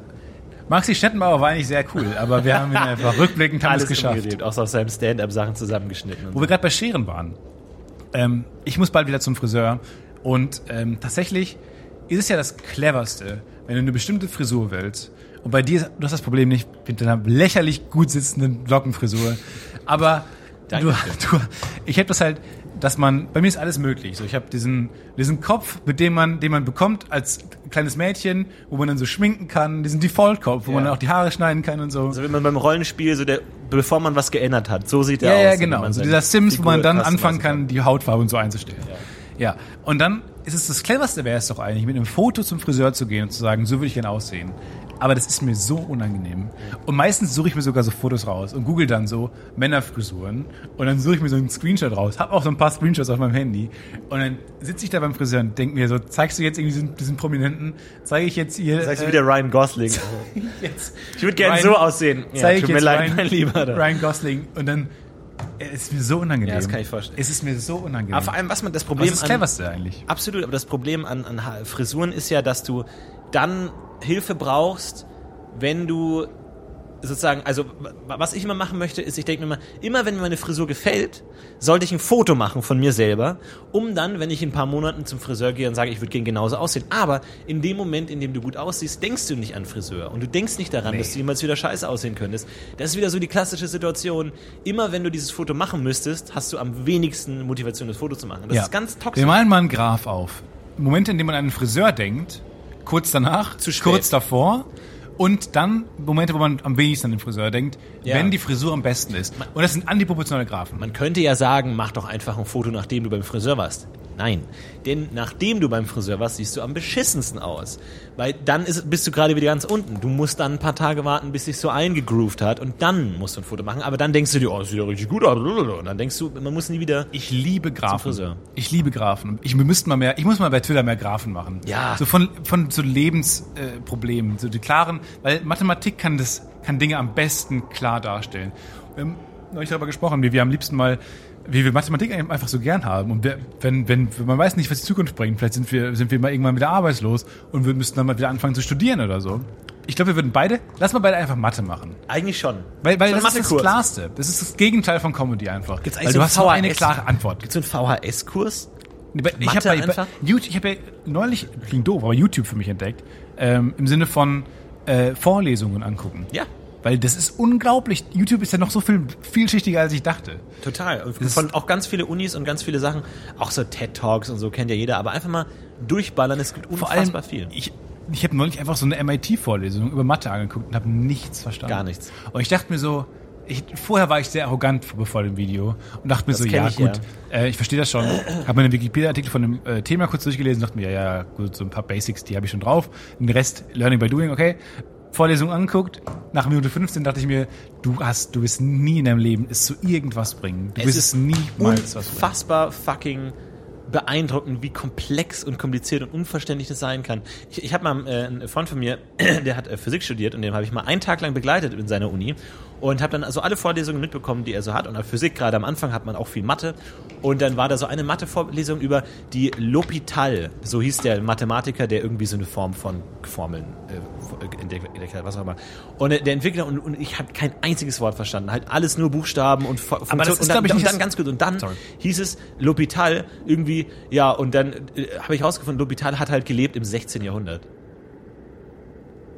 Maxi Stettenbauer war eigentlich sehr cool, aber wir haben ihn einfach (laughs) rückblickend haben Alles es geschafft. auch so aus seinem Stand-up-Sachen zusammengeschnitten. Wo wir gerade bei Scheren waren. Ähm, ich muss bald wieder zum Friseur und ähm, tatsächlich ist es ja das cleverste, wenn du eine bestimmte Frisur willst. Und bei dir, du hast das Problem nicht mit deiner lächerlich gut sitzenden Lockenfrisur, aber du, du, ich habe das halt dass man, bei mir ist alles möglich. So, ich habe diesen, diesen Kopf, mit dem man, den man bekommt als kleines Mädchen, wo man dann so schminken kann, diesen Default-Kopf, wo Ja. man dann auch die Haare schneiden kann und so. Also wenn man beim Rollenspiel so der, bevor man was geändert hat, so sieht ja, der ja, aus. wenn genau. So dieser Sims, wo man Figur dann anfangen kann, die Hautfarbe und so einzustellen. Ja. Und dann ist es das cleverste wäre es doch eigentlich, mit einem Foto zum Friseur zu gehen und zu sagen, so würde ich gerne aussehen. Aber das ist mir so unangenehm. Und meistens suche ich mir sogar so Fotos raus und google dann so Männerfrisuren und dann suche ich mir so einen Screenshot raus. Hab auch so ein paar Screenshots auf meinem Handy und dann sitze ich da beim Friseur und denke mir so, zeigst du jetzt irgendwie diesen, diesen Prominenten? Zeige ich jetzt hier Sagst du äh, wieder Ryan Gosling. (laughs) jetzt Ich würde gerne so aussehen. Ja, zeige ich jetzt leid, Ryan, mein Lieber. Ryan Gosling und dann es ist mir so unangenehm. Ja, das kann ich vorstellen. Es ist mir so unangenehm. Aber vor allem, was man das Was Problem ist das an, cleverste eigentlich? Absolut, aber das Problem an, an Frisuren ist ja, dass du dann Hilfe brauchst, wenn du sozusagen, also was ich immer machen möchte, ist, ich denke mir immer, immer wenn mir meine Frisur gefällt, sollte ich ein Foto machen von mir selber, um dann, wenn ich in ein paar Monaten zum Friseur gehe und sage, ich würde gerne genauso aussehen. Aber in dem Moment, in dem du gut aussiehst, denkst du nicht an Friseur und du denkst nicht daran, dass du jemals wieder scheiße aussehen könntest. Das ist wieder so die klassische Situation. Immer wenn du dieses Foto machen müsstest, hast du am wenigsten Motivation, das Foto zu machen. Das ist ganz toxisch. Wir malen mal einen Graph auf. Im Moment, in dem man an einen Friseur denkt, kurz danach, Zu spät. kurz davor und dann Momente, wo man am wenigsten an den Friseur denkt, Ja. wenn die Frisur am besten ist. Und das sind antiproportionale Graphen. Man könnte ja sagen, mach doch einfach ein Foto, nachdem du beim Friseur warst. Nein, denn nachdem du beim Friseur warst, siehst du am beschissensten aus. Weil dann ist, bist du gerade wieder ganz unten. Du musst dann ein paar Tage warten, bis sich so eingegroovt hat und dann musst du ein Foto machen. Aber dann denkst du dir, oh, sieht ja richtig gut aus. Und dann denkst du, man muss nie wieder... Ich liebe. Friseur. Ich liebe Graphen. Ich, wir müssten mal mehr, ich muss mal bei Twitter mehr Graphen machen. Ja. So von, von so Lebensproblemen, äh, so die klaren, weil Mathematik kann das, kann Dinge am besten klar darstellen. Wir haben neulich darüber gesprochen, wie wir am liebsten mal, wie wir Mathematik einfach so gern haben. Und wir, wenn, wenn, man weiß nicht, was die Zukunft bringt, vielleicht sind wir, sind wir mal irgendwann wieder arbeitslos und wir müssten dann mal wieder anfangen zu studieren oder so. Ich glaube, wir würden beide, lass mal beide einfach Mathe machen. Eigentlich schon. Weil, weil So das ist das. Klarste. Das ist das Gegenteil von Comedy einfach. Gibt's weil eigentlich du so hast nur eine VHS? klare Antwort. Gibt's so einen VHS-Kurs? Ich habe bei? YouTube, ich habe ja neulich, klingt doof, aber YouTube für mich entdeckt, ähm, im Sinne von äh, Vorlesungen angucken. Ja, Weil das ist unglaublich. YouTube ist ja noch so viel vielschichtiger, als ich dachte. total. Und von auch ganz viele Unis und ganz viele Sachen, auch so TED-Talks und so kennt ja jeder, aber einfach mal durchballern, es gibt Vor allem, unfassbar viel. ich, ich habe neulich einfach so eine MIT-Vorlesung über Mathe angeguckt und habe nichts verstanden. Gar nichts. Und ich dachte mir so, ich, vorher war ich sehr arrogant bevor dem Video und dachte mir Das so, ja ich, gut, Äh, ich verstehe das schon. habe mir einen Wikipedia-Artikel von dem äh, Thema kurz durchgelesen, dachte mir, ja, ja, gut, so ein paar Basics, die habe ich schon drauf. Den Rest Learning by Doing, okay. Vorlesung angeguckt. Nach Minute 15 dachte ich mir, du hast, du wirst nie in deinem Leben es zu irgendwas bringen. Du Es wirst ist es niemals was bringen. unfassbar fucking beeindruckend, wie komplex und kompliziert und unverständlich das sein kann. Ich, ich habe mal äh, einen Freund von mir, (clears throat) der hat äh, Physik studiert und den habe ich mal einen Tag lang begleitet in seiner Uni und habe dann also alle Vorlesungen mitbekommen, die er so hat. Und auf Physik gerade am Anfang hat man auch viel Mathe und dann war da so eine Mathe-Vorlesung über die L'Hopital, so hieß der Mathematiker, der irgendwie so eine Form von Formeln äh, entdeckt hat, was auch immer. Und äh, der Entwickler und, und ich habe kein einziges Wort verstanden, halt alles nur Buchstaben und Fu- Funktion- das ist, und dann, ich, und dann ganz gut und dann Sorry. hieß es L'Hopital irgendwie, ja, und dann äh, habe ich rausgefunden, L'Hopital hat halt gelebt im 16. Jahrhundert.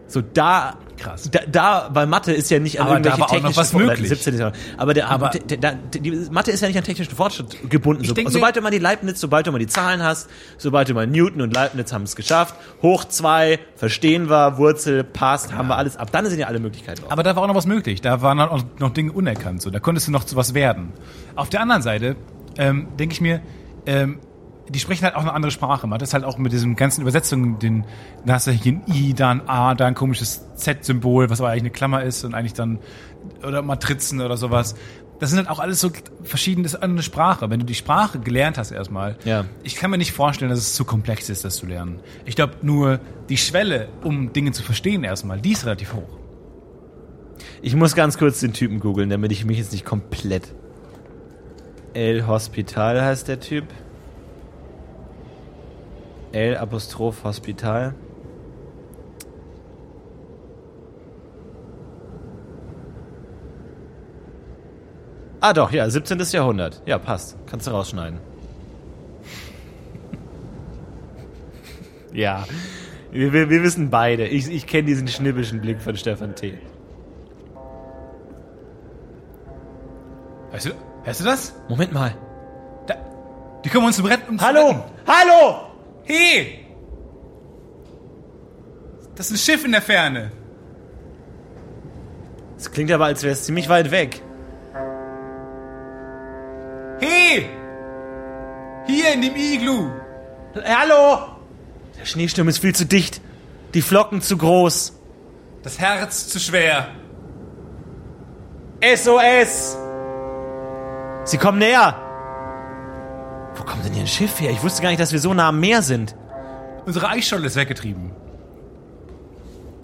So da, Krass. da, da, weil Mathe ist ja nicht an Aber da irgendwelche war auch noch technischen was möglich. 17. Jahrhundert. Aber der, Aber- der, der, die Mathe ist ja nicht an technischen Fortschritt gebunden. So, sobald du mal die Leibniz, sobald du mal die Zahlen hast, sobald du mal Newton und Leibniz haben es geschafft, hoch zwei, verstehen wir, Wurzel, passt, haben wir alles ab. Dann sind ja alle Möglichkeiten offen. Aber da war auch noch was möglich. Da waren auch noch Dinge unerkannt. So, da konntest du noch zu was werden. Auf der anderen Seite ähm, denke ich mir, ähm, die sprechen halt auch eine andere Sprache. Man hat das halt auch mit diesen ganzen Übersetzungen, den, da hast du hier ein I, da ein A, da ein komisches Z-Symbol, was aber eigentlich eine Klammer ist und eigentlich dann, oder Matrizen oder sowas. Das sind halt auch alles so verschiedene, das ist eine Sprache. Wenn du die Sprache gelernt hast erstmal, Ja. ich kann mir nicht vorstellen, dass es zu komplex ist, das zu lernen. Ich glaube, nur die Schwelle, um Dinge zu verstehen erstmal, die ist relativ hoch. Ich muss ganz kurz den Typen googeln, damit ich mich jetzt nicht komplett. El Hospital heißt der Typ. El Apostroph Hospital. Ah doch, ja, 17. Jahrhundert. Ja, passt. Kannst du rausschneiden. ja. Wir, wir, wir wissen beide. Ich, ich kenne diesen schnippischen Blick von Stefan T. Weißt du, hörst du das? Moment mal. Da, Die kommen uns zum Retten. Hallo! retten. Hallo! Hey! Das ist ein Schiff in der Ferne. Das klingt aber, als wäre es ziemlich weit weg. Hey! Hier in dem Iglu. Hallo! Der Schneesturm ist viel zu dicht. Die Flocken zu groß. Das Herz zu schwer. SOS! Sie kommen näher! Wo kommt denn hier ein Schiff her? Ich wusste gar nicht, dass wir so nah am Meer sind. Unsere Eisscholle ist weggetrieben.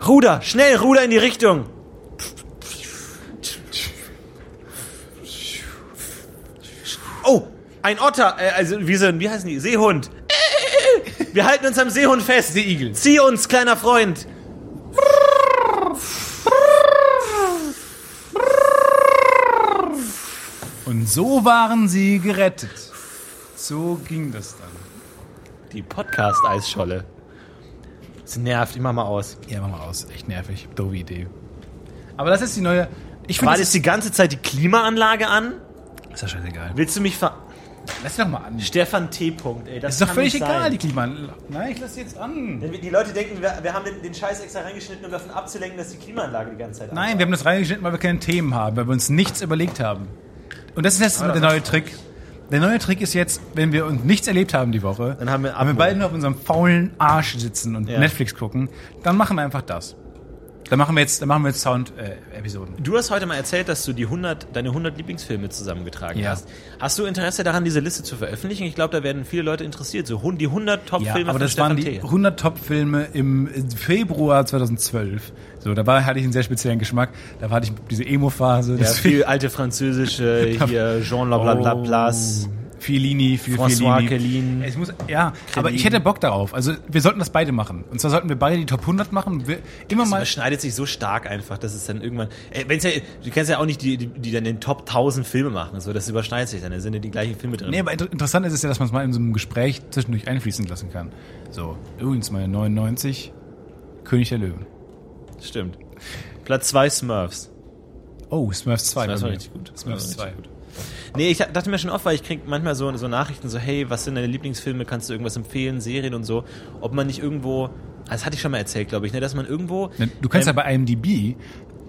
Ruder! Schnell, Ruder in die Richtung! Oh! Ein Otter! Äh, also, wie, ein- wie heißen die? Seehund! Wir halten uns am Seehund fest! Seeigel. Zieh uns, kleiner Freund! Und so waren sie gerettet. So ging das dann. Die Podcast-Eisscholle. Das nervt, ich mach mal aus. Ja, mach mal aus. Echt nervig. Doofe Idee. Aber das ist die neue. Ich War das die ganze Zeit die Klimaanlage an? ist, ist ja scheißegal. Willst du mich ver... Lass sie doch mal an. Stefan T. -Punkt, ey, das ist doch völlig egal, sein. die Klimaanlage. Nein, ich lass sie jetzt an. Die Leute denken, wir, wir haben den, den Scheiß extra reingeschnitten, um davon abzulenken, dass die Klimaanlage die ganze Zeit an Nein, wir haben das reingeschnitten, weil wir keine Themen haben, weil wir uns nichts überlegt haben. Und das ist jetzt der neue Trick. Der neue Trick ist jetzt, wenn wir uns nichts erlebt haben die Woche, Dann haben wir wenn wir beide nur auf unserem faulen Arsch sitzen und Ja. Netflix gucken, dann machen wir einfach das. Dann machen wir jetzt, dann machen wir jetzt Sound-Episoden. Du hast heute mal erzählt, dass du die 100, deine 100 Lieblingsfilme zusammengetragen Ja. hast. Hast du Interesse daran, diese Liste zu veröffentlichen? Ich glaube, da werden viele Leute interessiert. So die 100 ja, Top-Filme aber von das Stefan waren die T. 100 Top-Filme im Februar 2012. So, da war, hatte ich einen sehr speziellen Geschmack. Da hatte ich diese Emo-Phase. Ja, viel alte französische, (laughs) hier Jean Laplace. Oh, Fellini, viel François Fellini. Es muss, ja, aber ich hätte Bock darauf. Also wir sollten das beide machen. Und zwar sollten wir beide die Top 100 machen. Wir, immer Das mal. überschneidet sich so stark einfach, dass es dann irgendwann. Ey, wenn's ja, du kennst ja auch nicht die, die, die dann den Top 1000 Filme machen. So, das überschneidet sich dann. Da sind ja die gleichen Filme drin. Nee, aber inter interessant ist es ja, dass man es mal in so einem Gespräch zwischendurch einfließen lassen kann. So, übrigens meine 99, König der Löwen. Stimmt. Platz 2 Smurfs. Oh, Smurfs 2. Das bei war richtig gut. Smurfs richtig 2. gut. Nee, ich dachte mir schon oft, weil ich krieg manchmal so, so Nachrichten so, hey, was sind deine Lieblingsfilme, kannst du irgendwas empfehlen, Serien und so, ob man nicht irgendwo, das hatte ich schon mal erzählt, glaube ich, ne, dass man irgendwo... Ne, Du kannst ähm, ja bei IMDb,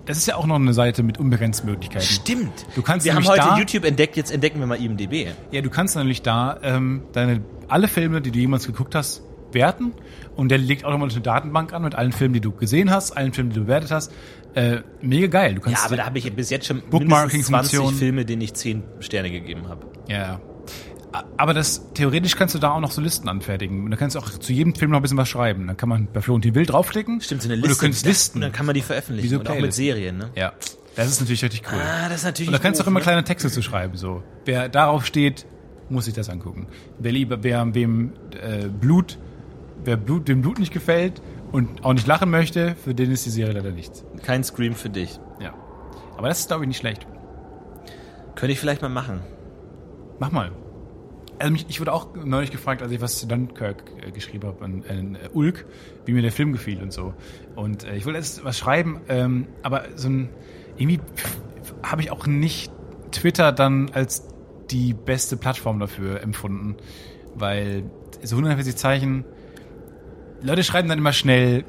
das ist ja auch noch eine Seite mit unbegrenzten Möglichkeiten. Stimmt. Du kannst wir haben heute da- YouTube entdeckt, jetzt entdecken wir mal IMDb. Ja, du kannst nämlich da ähm, deine alle Filme, die du jemals geguckt hast, werten und der legt automatisch eine Datenbank an mit allen Filmen, die du gesehen hast, allen Filmen, die du bewertet hast. Äh, mega geil. Du kannst Ja, aber da habe ich bis jetzt schon mindestens 20 Funktion. Filme, denen ich 10 Sterne gegeben habe. Ja. Aber das theoretisch kannst du da auch noch so Listen anfertigen. Und da kannst du auch zu jedem Film noch ein bisschen was schreiben. Dann kann man bei Florentin Will draufklicken. Stimmt, so eine Und Liste. du kannst das- Listen. Und dann kann man die veröffentlichen. Wie so und auch mit. Serien, ne? ja. Das ist natürlich richtig cool. Ah, das ist natürlich Und da kannst du auch immer ne? kleine Texte zu schreiben. So, wer darauf steht, muss sich das angucken. Wer lieber, wer wem äh, Blut, wer Blut, dem Blut nicht gefällt und auch nicht lachen möchte, für den ist die Serie leider nichts. Kein Scream für dich. Ja. Aber das ist glaube ich nicht schlecht. Könnte ich vielleicht mal machen. Mach mal. Also mich, ich wurde auch neulich gefragt, als ich was zu Dunkirk äh, geschrieben habe, an, an äh, Ulk, wie mir der Film gefiel und so. Und äh, ich wollte jetzt was schreiben, ähm, aber so ein irgendwie habe ich auch nicht Twitter dann als die beste Plattform dafür empfunden, weil so 140 Zeichen, Leute schreiben dann immer schnell,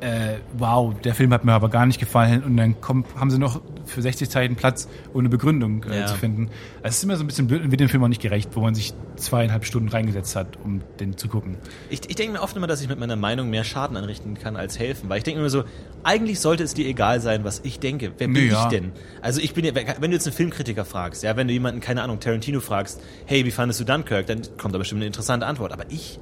äh, wow, der Film hat mir aber gar nicht gefallen und dann kommt, haben sie noch für 60 Zeichen Platz, ohne Begründung äh, Ja. zu finden. Also es ist immer so ein bisschen blöd und wird dem Film auch nicht gerecht, wo man sich zweieinhalb Stunden reingesetzt hat, um den zu gucken. Ich, ich denke mir oft immer, dass ich mit meiner Meinung mehr Schaden anrichten kann als helfen. Weil ich denke mir immer so, eigentlich sollte es dir egal sein, was ich denke. Wer bin Ja. ich denn? Also ich bin ja, wenn du jetzt einen Filmkritiker fragst, ja, wenn du jemanden, keine Ahnung, Tarantino fragst, hey, wie fandest du Dunkirk, dann kommt da bestimmt eine interessante Antwort. Aber ich,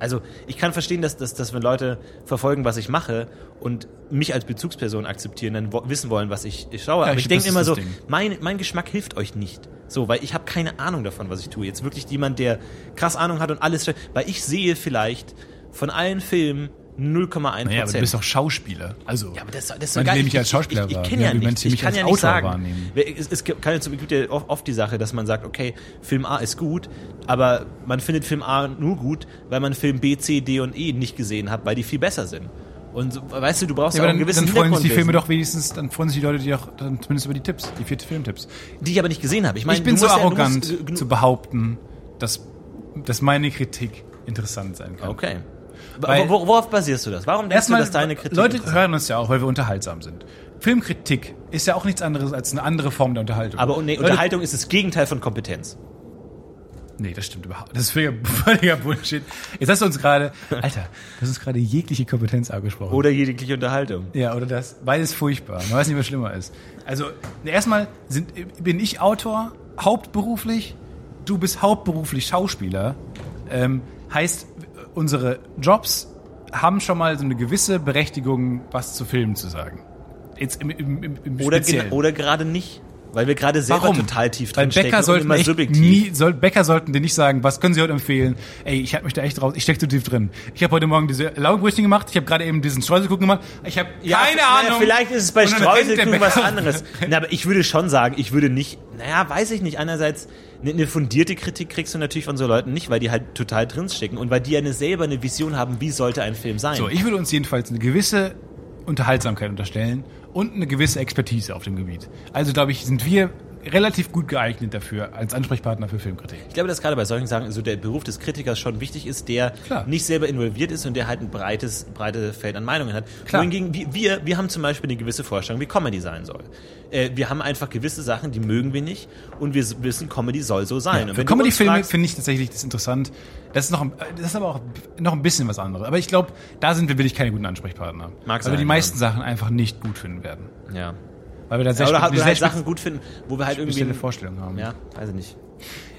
also ich kann verstehen, dass, dass, dass wenn Leute verfolgen, was ich mache und mich als Bezugsperson akzeptieren, dann wo, wissen wollen, was ich, ich schaue. Ja, Aber ich ich denke immer so, Ding. mein, mein Geschmack hilft euch nicht. So, weil ich habe keine Ahnung davon, was ich tue. Jetzt wirklich jemand, der krass Ahnung hat und alles, weil ich sehe vielleicht von allen Filmen 0,1 Naja, aber du bist doch Schauspieler. Also, ja, aber das, das ist Man will Ich, mich als Schauspieler ich, ich, ich kenne ja Ja. Menschen Ich mich kann als ja nicht Autor sagen. wahrnehmen. Es, es gibt kann, es gibt ja oft oft die Sache, dass man sagt, okay, Film A ist gut, aber man findet Film A nur gut, weil man Film B, C, D und E nicht gesehen hat, weil die viel besser sind. Und weißt du, du brauchst ja, auch aber einen dann, gewissen dann freuen sich die Filme doch wenigstens, dann freuen sich die Leute, die auch dann zumindest über die Tipps, die vier Filmtipps. die ich aber nicht gesehen habe. Ich, meine, ich bin so musst ja- arrogant musst, äh, genug- zu behaupten, dass dass meine Kritik interessant sein kann. Okay. Weil- Wo- worauf basierst du das? Warum denkst Erstmal, du, dass deine Kritik Leute hören uns ja auch, weil wir unterhaltsam sind. Filmkritik ist ja auch nichts anderes als eine andere Form der Unterhaltung. Aber nee, Unterhaltung ist das Gegenteil von Kompetenz. Nee, das stimmt überhaupt. Das ist völliger, (laughs) völliger Bullshit. Jetzt hast du uns gerade, (laughs) Alter, du hast uns gerade jegliche Kompetenz angesprochen. Oder jegliche Unterhaltung. Ja, oder das. Beides furchtbar. Man weiß nicht, was schlimmer ist. Also, erstmal sind, bin ich Autor, hauptberuflich. Du bist hauptberuflich Schauspieler. Ähm, heißt, unsere Jobs haben schon mal so eine gewisse Berechtigung, was zu Filmen zu sagen. Jetzt im, im, im, im Oder, oder gerade nicht. Weil wir gerade selber Warum? total tief Weil drin stecken Bäcker sollten echt subjektiv. nie, soll, Bäcker sollten dir nicht sagen, was können sie heute empfehlen? Ey, ich hab mich da echt raus, ich steck zu tief drin. Ich habe heute Morgen diese Laugenbrötchen gemacht, ich habe gerade eben diesen Streuselkuchen gemacht. Ich habe Ja, keine naja, Ahnung. Vielleicht ist es bei Streuselkuchen was anderes. Na, aber ich würde schon sagen, ich würde nicht, naja, weiß ich nicht. Einerseits, eine, fundierte Kritik kriegst du natürlich von so Leuten nicht, weil die halt total drinstecken und weil die eine selber eine Vision haben, wie sollte ein Film sein. So, ich würde uns jedenfalls eine gewisse Unterhaltsamkeit unterstellen und eine gewisse Expertise auf dem Gebiet. Also glaube ich, sind wir relativ gut geeignet dafür als Ansprechpartner für Filmkritik. Ich glaube, dass gerade bei solchen Sachen so der Beruf des Kritikers schon wichtig ist, der Klar. nicht selber involviert ist und der halt ein breites, breites Feld an Meinungen hat. Klar. Wohingegen wir- wir, haben zum Beispiel eine gewisse Vorstellung, wie Comedy sein soll. Äh, wir haben einfach gewisse Sachen, die mögen wir nicht und wir wissen, Comedy soll so sein. und Für Comedy-Filme finde ich tatsächlich das interessant. Das ist noch, das ist aber auch noch ein bisschen was anderes. Aber ich glaube, da sind wir wirklich keine guten Ansprechpartner. Mag weil sein, wir die ja. meisten Sachen einfach nicht gut finden werden. Ja. Weil wir da sehr Ja, oder halt, wir sehr halt Sachen gut finden, wo wir halt irgendwie. spezielle Vorstellungen haben. Ja, weiß ich nicht.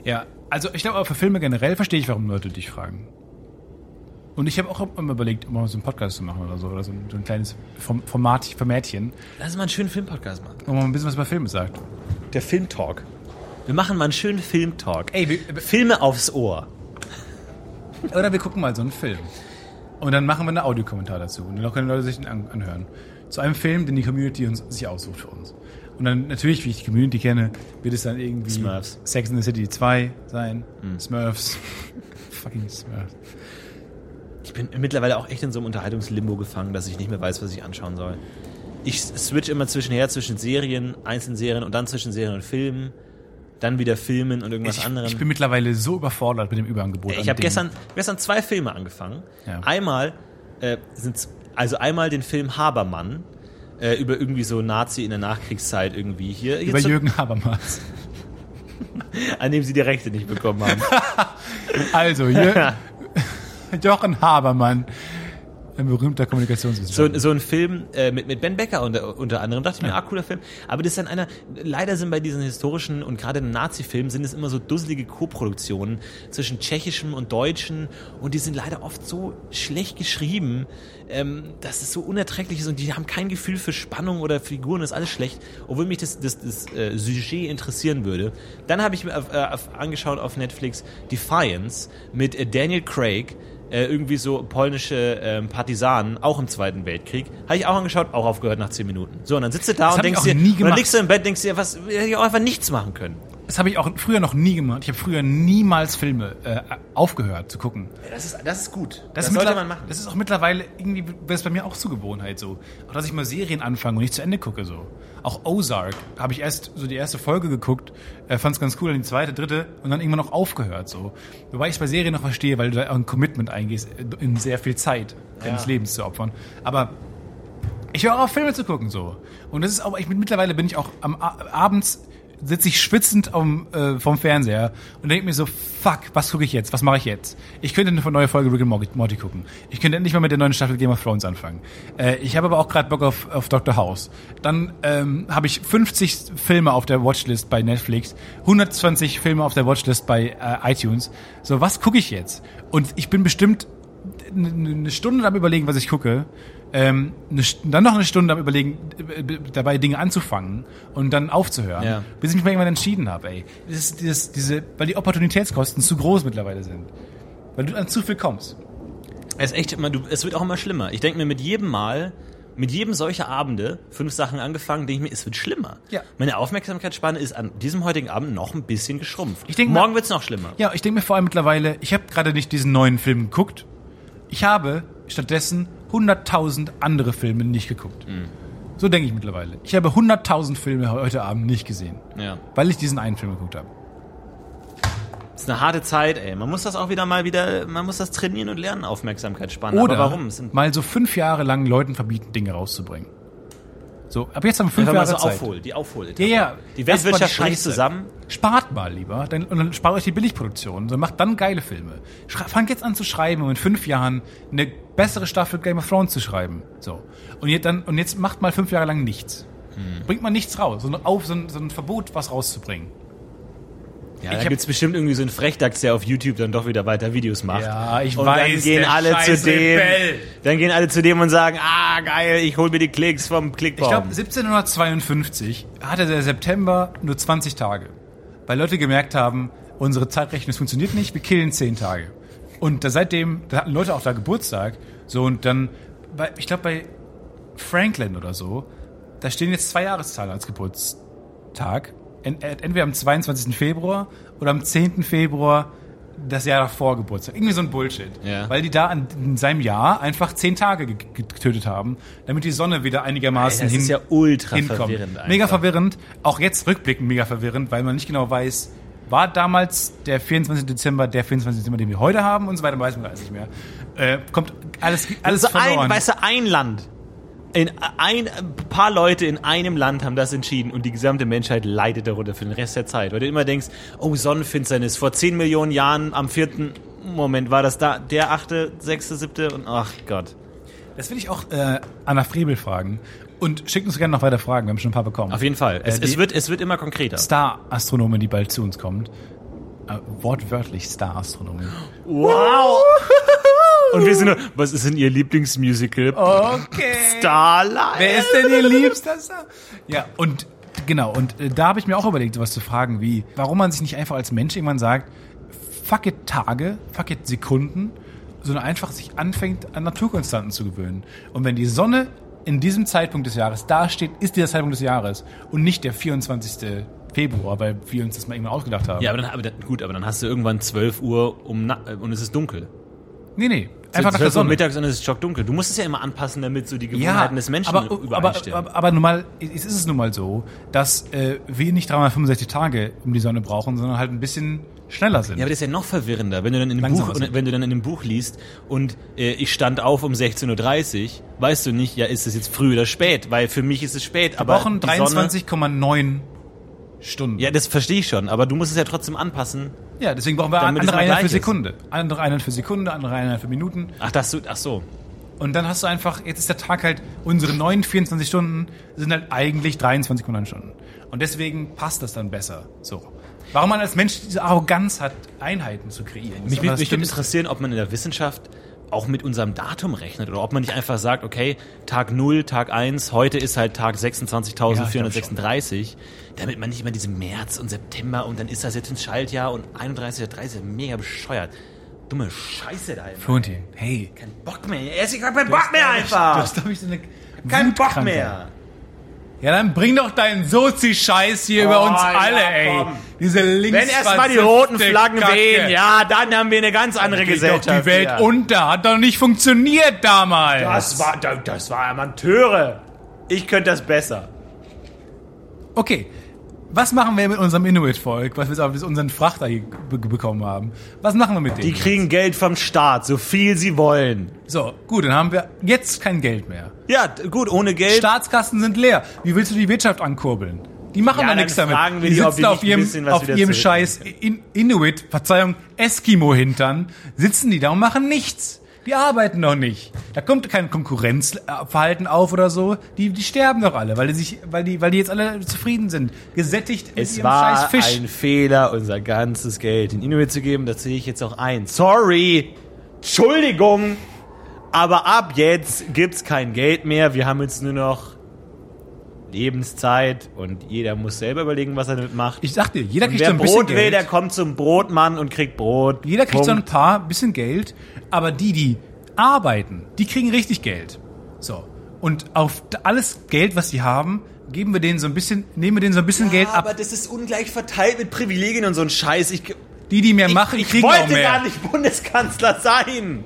Ja, also ich glaube, aber für Filme generell verstehe ich, warum Leute dich fragen. Und ich habe auch immer überlegt, mal so einen Podcast zu machen oder so, oder so ein, so ein kleines Form- Format, Formatchen, Lass uns mal einen schönen Filmpodcast machen. wo man ein bisschen was über Filme sagt. Der Filmtalk. Wir machen mal einen schönen Filmtalk. Ey, wir, Filme aufs Ohr. oder wir gucken mal so einen Film. Und dann machen wir einen Audiokommentar dazu. Und dann können Leute sich den an, anhören. Zu einem Film, den die Community uns, sich aussucht für uns. Und dann natürlich, wie ich die Community kenne, wird es dann irgendwie Smurfs. Sex in the City 2 sein. Smurfs. (laughs) Fucking Smurfs. Ich bin mittlerweile auch echt in so einem Unterhaltungslimbo gefangen, dass ich nicht mehr weiß, was ich anschauen soll. Ich switch immer zwischenher zwischen Serien, einzelnen Serien und dann zwischen Serien und Filmen. Dann wieder Filmen und irgendwas Ich, anderem. ich bin mittlerweile so überfordert mit dem Überangebot. an Ich habe gestern, gestern zwei Filme angefangen. Ja. Einmal äh, sind's, also einmal den Film Habermann äh, über irgendwie so Nazi in der Nachkriegszeit irgendwie hier, über jetzt so, Jürgen Habermas. (laughs) an dem sie die Rechte nicht bekommen haben. (laughs) Also, hier, (laughs) Jochen Habermann, ein berühmter So, Kommunikationswissenschaftler. so ein Film äh, mit, mit Ben Becker unter, unter anderem. Dachte ich mir, ah, cooler Film. Aber das ist dann einer, leider sind bei diesen historischen und gerade in Nazi-Filmen sind es immer so dusselige Co-Produktionen zwischen tschechischem und deutschen und die sind leider oft so schlecht geschrieben, ähm, dass es so unerträglich ist und die haben kein Gefühl für Spannung oder Figuren, das ist alles schlecht, obwohl mich das, das, das äh, Sujet interessieren würde. Dann habe ich mir auf, äh, auf, angeschaut auf Netflix Defiance mit äh, Daniel Craig, äh, irgendwie so polnische ähm, Partisanen, auch im Zweiten Weltkrieg. Habe ich auch angeschaut, auch aufgehört nach 10 Minuten. So, und dann sitzt du da Das und denkst dir, nie und dann liegst du im Bett, denkst dir, was, hätte ich auch einfach nichts machen können. Das habe ich auch früher noch nie gemacht. Ich habe früher niemals Filme äh, aufgehört zu gucken. Das ist, das ist gut. Das, Das, ist sollte man machen. Das ist auch mittlerweile irgendwie, wird es bei mir auch zur Gewohnheit so. Auch dass ich mal Serien anfange und nicht zu Ende gucke so. Auch Ozark habe ich erst so die erste Folge geguckt, äh, fand es ganz cool, dann die zweite, dritte und dann irgendwann noch aufgehört so. Wobei ich es bei Serien noch verstehe, weil du da auch ein Commitment eingehst, äh, in sehr viel Zeit deines Lebens zu opfern. Aber ich höre auch auf Filme zu gucken so. Und das ist auch, ich mittlerweile bin ich auch am abends sitze ich schwitzend am, äh, vom Fernseher und denke mir so, fuck, was gucke ich jetzt? Was mache ich jetzt? Ich könnte eine neue Folge Rick and Morty, gucken. Ich könnte endlich mal mit der neuen Staffel Game of Thrones anfangen. Äh, ich habe aber auch gerade Bock auf, auf Dr. House. Dann ähm, habe ich 50 Filme auf der Watchlist bei Netflix, 120 Filme auf der Watchlist bei äh, iTunes. So, was gucke ich jetzt? Und ich bin bestimmt eine Stunde am überlegen, was ich gucke, ähm, eine, dann noch eine Stunde am überlegen, äh, äh, dabei Dinge anzufangen und dann aufzuhören, Ja. bis ich mich mal irgendwann entschieden habe, ey. Das ist dieses, diese, weil die Opportunitätskosten zu groß mittlerweile sind. Weil du an zu viel kommst. Es ist echt immer, du, es wird auch immer schlimmer. Ich denke mir mit jedem Mal, mit jedem solcher Abende, fünf Sachen angefangen, denke ich mir, es wird schlimmer. Ja. Meine Aufmerksamkeitsspanne ist an diesem heutigen Abend noch ein bisschen geschrumpft. Ich denk Morgen wird es noch schlimmer. Ja, ich denke mir vor allem mittlerweile, ich habe gerade nicht diesen neuen Film geguckt. Ich habe stattdessen 100.000 andere Filme nicht geguckt. So denke ich mittlerweile. Ich habe 100.000 Filme heute Abend nicht gesehen, Ja. weil ich diesen einen Film geguckt habe. ist eine harte Zeit, ey. Man muss das auch wieder mal wieder, man muss das trainieren und lernen, Aufmerksamkeit spannen. Oder Aber warum? Mal so fünf Jahre lang Leuten verbieten, Dinge rauszubringen. So, ab jetzt haben wir fünf Jahre so Zeit. aufhol, die Aufhol. Ja, ja. Die Weltwirtschaft bricht Scheiße. zusammen. Spart mal lieber, dann, und dann spart euch die Billigproduktion. So macht dann geile Filme. Schrei- Fangt jetzt an zu schreiben, um in fünf Jahren eine bessere Staffel Game of Thrones zu schreiben. So. Und jetzt, dann, und jetzt macht mal fünf Jahre lang nichts. Hm. Bringt mal nichts raus. So ein, auf, so, ein, so ein Verbot, was rauszubringen. Ja, Ich da hab- gibt's bestimmt irgendwie so einen Frechdachs, der auf YouTube dann doch wieder weiter Videos macht. Ja, ich und weiß, Dann gehen alle zu dem. Rebell. Dann gehen alle zu dem und sagen, ah geil, ich hol mir die Klicks vom Klickbaum. Ich glaube, 1752 hatte der September nur 20 Tage. Weil Leute gemerkt haben, unsere Zeitrechnung funktioniert nicht, wir killen 10 Tage. Und da seitdem, da hatten Leute auch da Geburtstag. So, und dann, bei, ich glaube, bei Franklin oder so, da stehen jetzt zwei Jahreszahlen als Geburtstag. Äh, Entweder am 22. Februar oder am 10. Februar das Jahr davor Geburtstag. Irgendwie so ein Bullshit. Ja. Weil die da an, in seinem Jahr einfach zehn Tage ge- ge- getötet haben, damit die Sonne wieder einigermaßen das hin, ist ja ultra hinkommt. verwirrend. Einfach. Mega verwirrend. Auch jetzt rückblickend mega verwirrend, weil man nicht genau weiß, war damals der 24. Dezember der 24. Dezember, den wir heute haben und so weiter, weiß man alles nicht mehr. Äh, kommt alles, alles Also verloren. ein, weißt du, ein Land. In ein, ein paar Leute in einem Land haben das entschieden und die gesamte Menschheit leidet darunter für den Rest der Zeit. Weil du immer denkst, oh, Sonnenfinsternis, vor 10 Millionen Jahren am 4. Moment war das da, der 8., 6., 7. und ach Gott. das will ich auch äh, Anna Frebel fragen. Und schickt uns gerne noch weiter Fragen, wir haben schon ein paar bekommen. Auf jeden Fall. Es, Äh, es, wird, es wird immer konkreter. Star-Astronomin, die bald zu uns kommt. Äh, wortwörtlich Star-Astronomin. Wow! (laughs) Und wir sind nur, was ist denn Ihr Lieblingsmusical? Okay. Starlight! Wer ist denn Ihr liebster Star? Ja, und genau, und äh, da habe ich mir auch überlegt, sowas zu fragen, wie, warum man sich nicht einfach als Mensch irgendwann sagt, fuck it Tage, fuck it Sekunden, sondern einfach sich anfängt, an Naturkonstanten zu gewöhnen. Und wenn die Sonne in diesem Zeitpunkt des Jahres dasteht, ist dieser Zeitpunkt des Jahres und nicht der 24. Februar, weil wir uns das mal irgendwann ausgedacht haben. Ja, aber dann, aber dann, gut, aber dann hast du irgendwann 12 Uhr um, na- und es ist dunkel. Nee, nee, einfach nach 12 der Sonne. mittags und es ist stockdunkel. Du musst es ja immer anpassen, damit so die Gewohnheiten des Menschen aber, aber, übereinstimmen. aber, aber nun mal, es ist es nun mal so, dass äh, wir nicht 365 Tage um die Sonne brauchen, sondern halt ein bisschen schneller sind. Ja, aber das ist ja noch verwirrender, wenn du dann in dem Buch, sind. wenn du dann in dem Buch liest und äh, ich stand auf um 16.30 Uhr, weißt du nicht, ja, ist es jetzt früh oder spät, weil für mich ist es spät, wir aber brauchen die Sonne, 23,9 Stunden. Ja, das verstehe ich schon, aber du musst es ja trotzdem anpassen. Ja, deswegen brauchen wir andere mal Einheit gleich für. Sekunde. Andere Einheit für Sekunde, andere Einheit für Minuten. Ach, das, ach so. Und dann hast du einfach, jetzt ist der Tag halt, unsere neuen 24 Stunden sind halt eigentlich 23,9 Stunden. Und deswegen passt das dann besser. So. Warum man als Mensch diese Arroganz hat, Einheiten zu kreieren. Mich, würde interessieren, ob man in der Wissenschaft auch mit unserem Datum rechnet oder ob man nicht einfach sagt, okay, Tag 0, Tag 1, heute ist halt Tag 26.436, damit man nicht immer diese März und September und dann ist das jetzt ein Schaltjahr und 31. 30. mega bescheuert. Dumme Scheiße da einfach. Florentin, hey. Kein Bock mehr. Ich hab keinen Bock mehr Du einfach. hast, glaub ich, so eine Kein Bock mehr. Ja, dann bring doch deinen Sozi-Scheiß hier über Oh, uns ja, alle, ey. komm. Diese links Wenn erstmal die roten Flaggen wehen, ja, dann haben wir eine ganz andere Geht Gesellschaft. doch die Welt hier. unter. Hat doch nicht funktioniert damals. Das war, das war Amateure. Ich könnte das besser. Okay. Was machen wir mit unserem Inuit-Volk, was wir jetzt auf unseren Frachter hier be bekommen haben? Was machen wir mit denen? Die kriegen Geld vom Staat, so viel sie wollen. so, gut, dann haben wir jetzt kein Geld mehr. Ja, gut, ohne Geld. Staatskassen sind leer. Wie willst du die Wirtschaft ankurbeln? Die machen Ja, da nichts damit. die die, sitzen die auf ihrem, auf ihrem scheiß In Inuit, Verzeihung, Eskimo-Hintern, sitzen die da und machen nichts. Die arbeiten doch nicht. Da kommt kein Konkurrenzverhalten auf oder so. Die, die sterben doch alle, weil die sich, weil die, weil die jetzt alle zufrieden sind. Gesättigt mit Es ihrem scheiß war Fisch. ein Fehler, unser ganzes Geld in Inuit zu geben. Das sehe ich jetzt auch ein. Sorry. Entschuldigung. Aber ab jetzt gibt's kein Geld mehr. Wir haben jetzt nur noch Lebenszeit und jeder muss selber überlegen, was er damit macht. ich sag dir, jeder und kriegt wer so ein bisschen Brot will, Geld. der kommt zum Brotmann und kriegt Brot. Jeder kriegt so ein Punkt. paar, bisschen Geld, aber die, die arbeiten, die kriegen richtig Geld. So. Und auf alles Geld, was sie haben, geben wir denen so ein bisschen, nehmen wir denen so ein bisschen Geld ab. Aber das ist ungleich verteilt mit Privilegien und so ein Scheiß. Ich, Die, die mehr ich, machen, ich kriegen auch wollte mehr. gar nicht Bundeskanzler sein.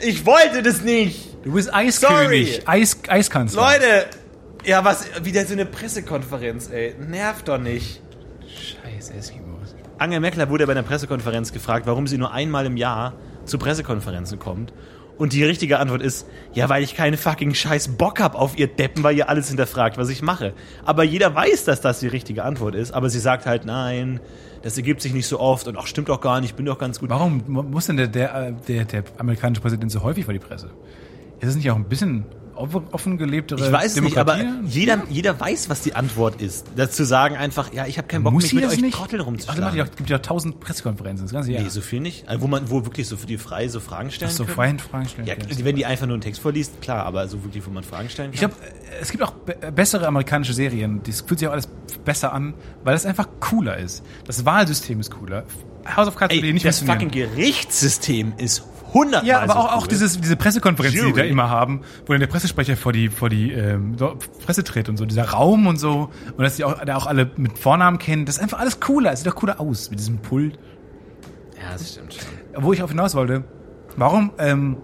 Ich wollte das nicht. Du bist Eiskönig, Sorry. Eis, Eiskanzler. Leute, ja, was, wieder so eine Pressekonferenz, ey. Nervt doch nicht. Scheiß Eskimos. Angela Merkel wurde bei einer Pressekonferenz gefragt, warum sie nur einmal im Jahr zu Pressekonferenzen kommt. Und die richtige Antwort ist, ja, weil ich keinen fucking scheiß Bock hab auf ihr Deppen, weil ihr alles hinterfragt, was ich mache. Aber jeder weiß, dass das die richtige Antwort ist, aber sie sagt halt, nein, das ergibt sich nicht so oft und ach, stimmt doch gar nicht, ich bin doch ganz gut. Warum muss denn der, der, der, der amerikanische Präsident so häufig vor die Presse? Ist es nicht auch ein bisschen offen, gelebtere Ich weiß nicht, aber jeder, jeder weiß, was die Antwort ist. Dazu sagen einfach, ja, ich habe keinen Bock, muss mich mit das euch nicht? Trottel rumzuschlagen. es gibt ja tausend Pressekonferenzen, das ganze Jahr. Nee, so viel nicht. Also, wo man, wo wirklich so für die frei so Fragen stellen Ach so, können. freien Fragen stellen. Ja, kannst. wenn die einfach nur einen Text vorliest, klar, aber so wirklich, wo man Fragen stellen kann. Ich glaube, es gibt auch be bessere amerikanische Serien. Das fühlt sich auch alles besser an, weil es einfach cooler ist. Das Wahlsystem ist cooler. House of Cards Ey, nicht das fucking Gerichtssystem ist hundertmal Ja, aber so auch, auch cool. dieses, diese Pressekonferenz, die die da Jury. immer haben, wo dann der Pressesprecher vor die, vor die ähm, Presse tritt und so, dieser Raum und so, und dass die auch, da auch alle mit Vornamen kennen, das ist einfach alles cooler, es sieht doch cooler aus mit diesem Pult. Ja, das stimmt schon. Wo ich auf hinaus wollte, warum ähm,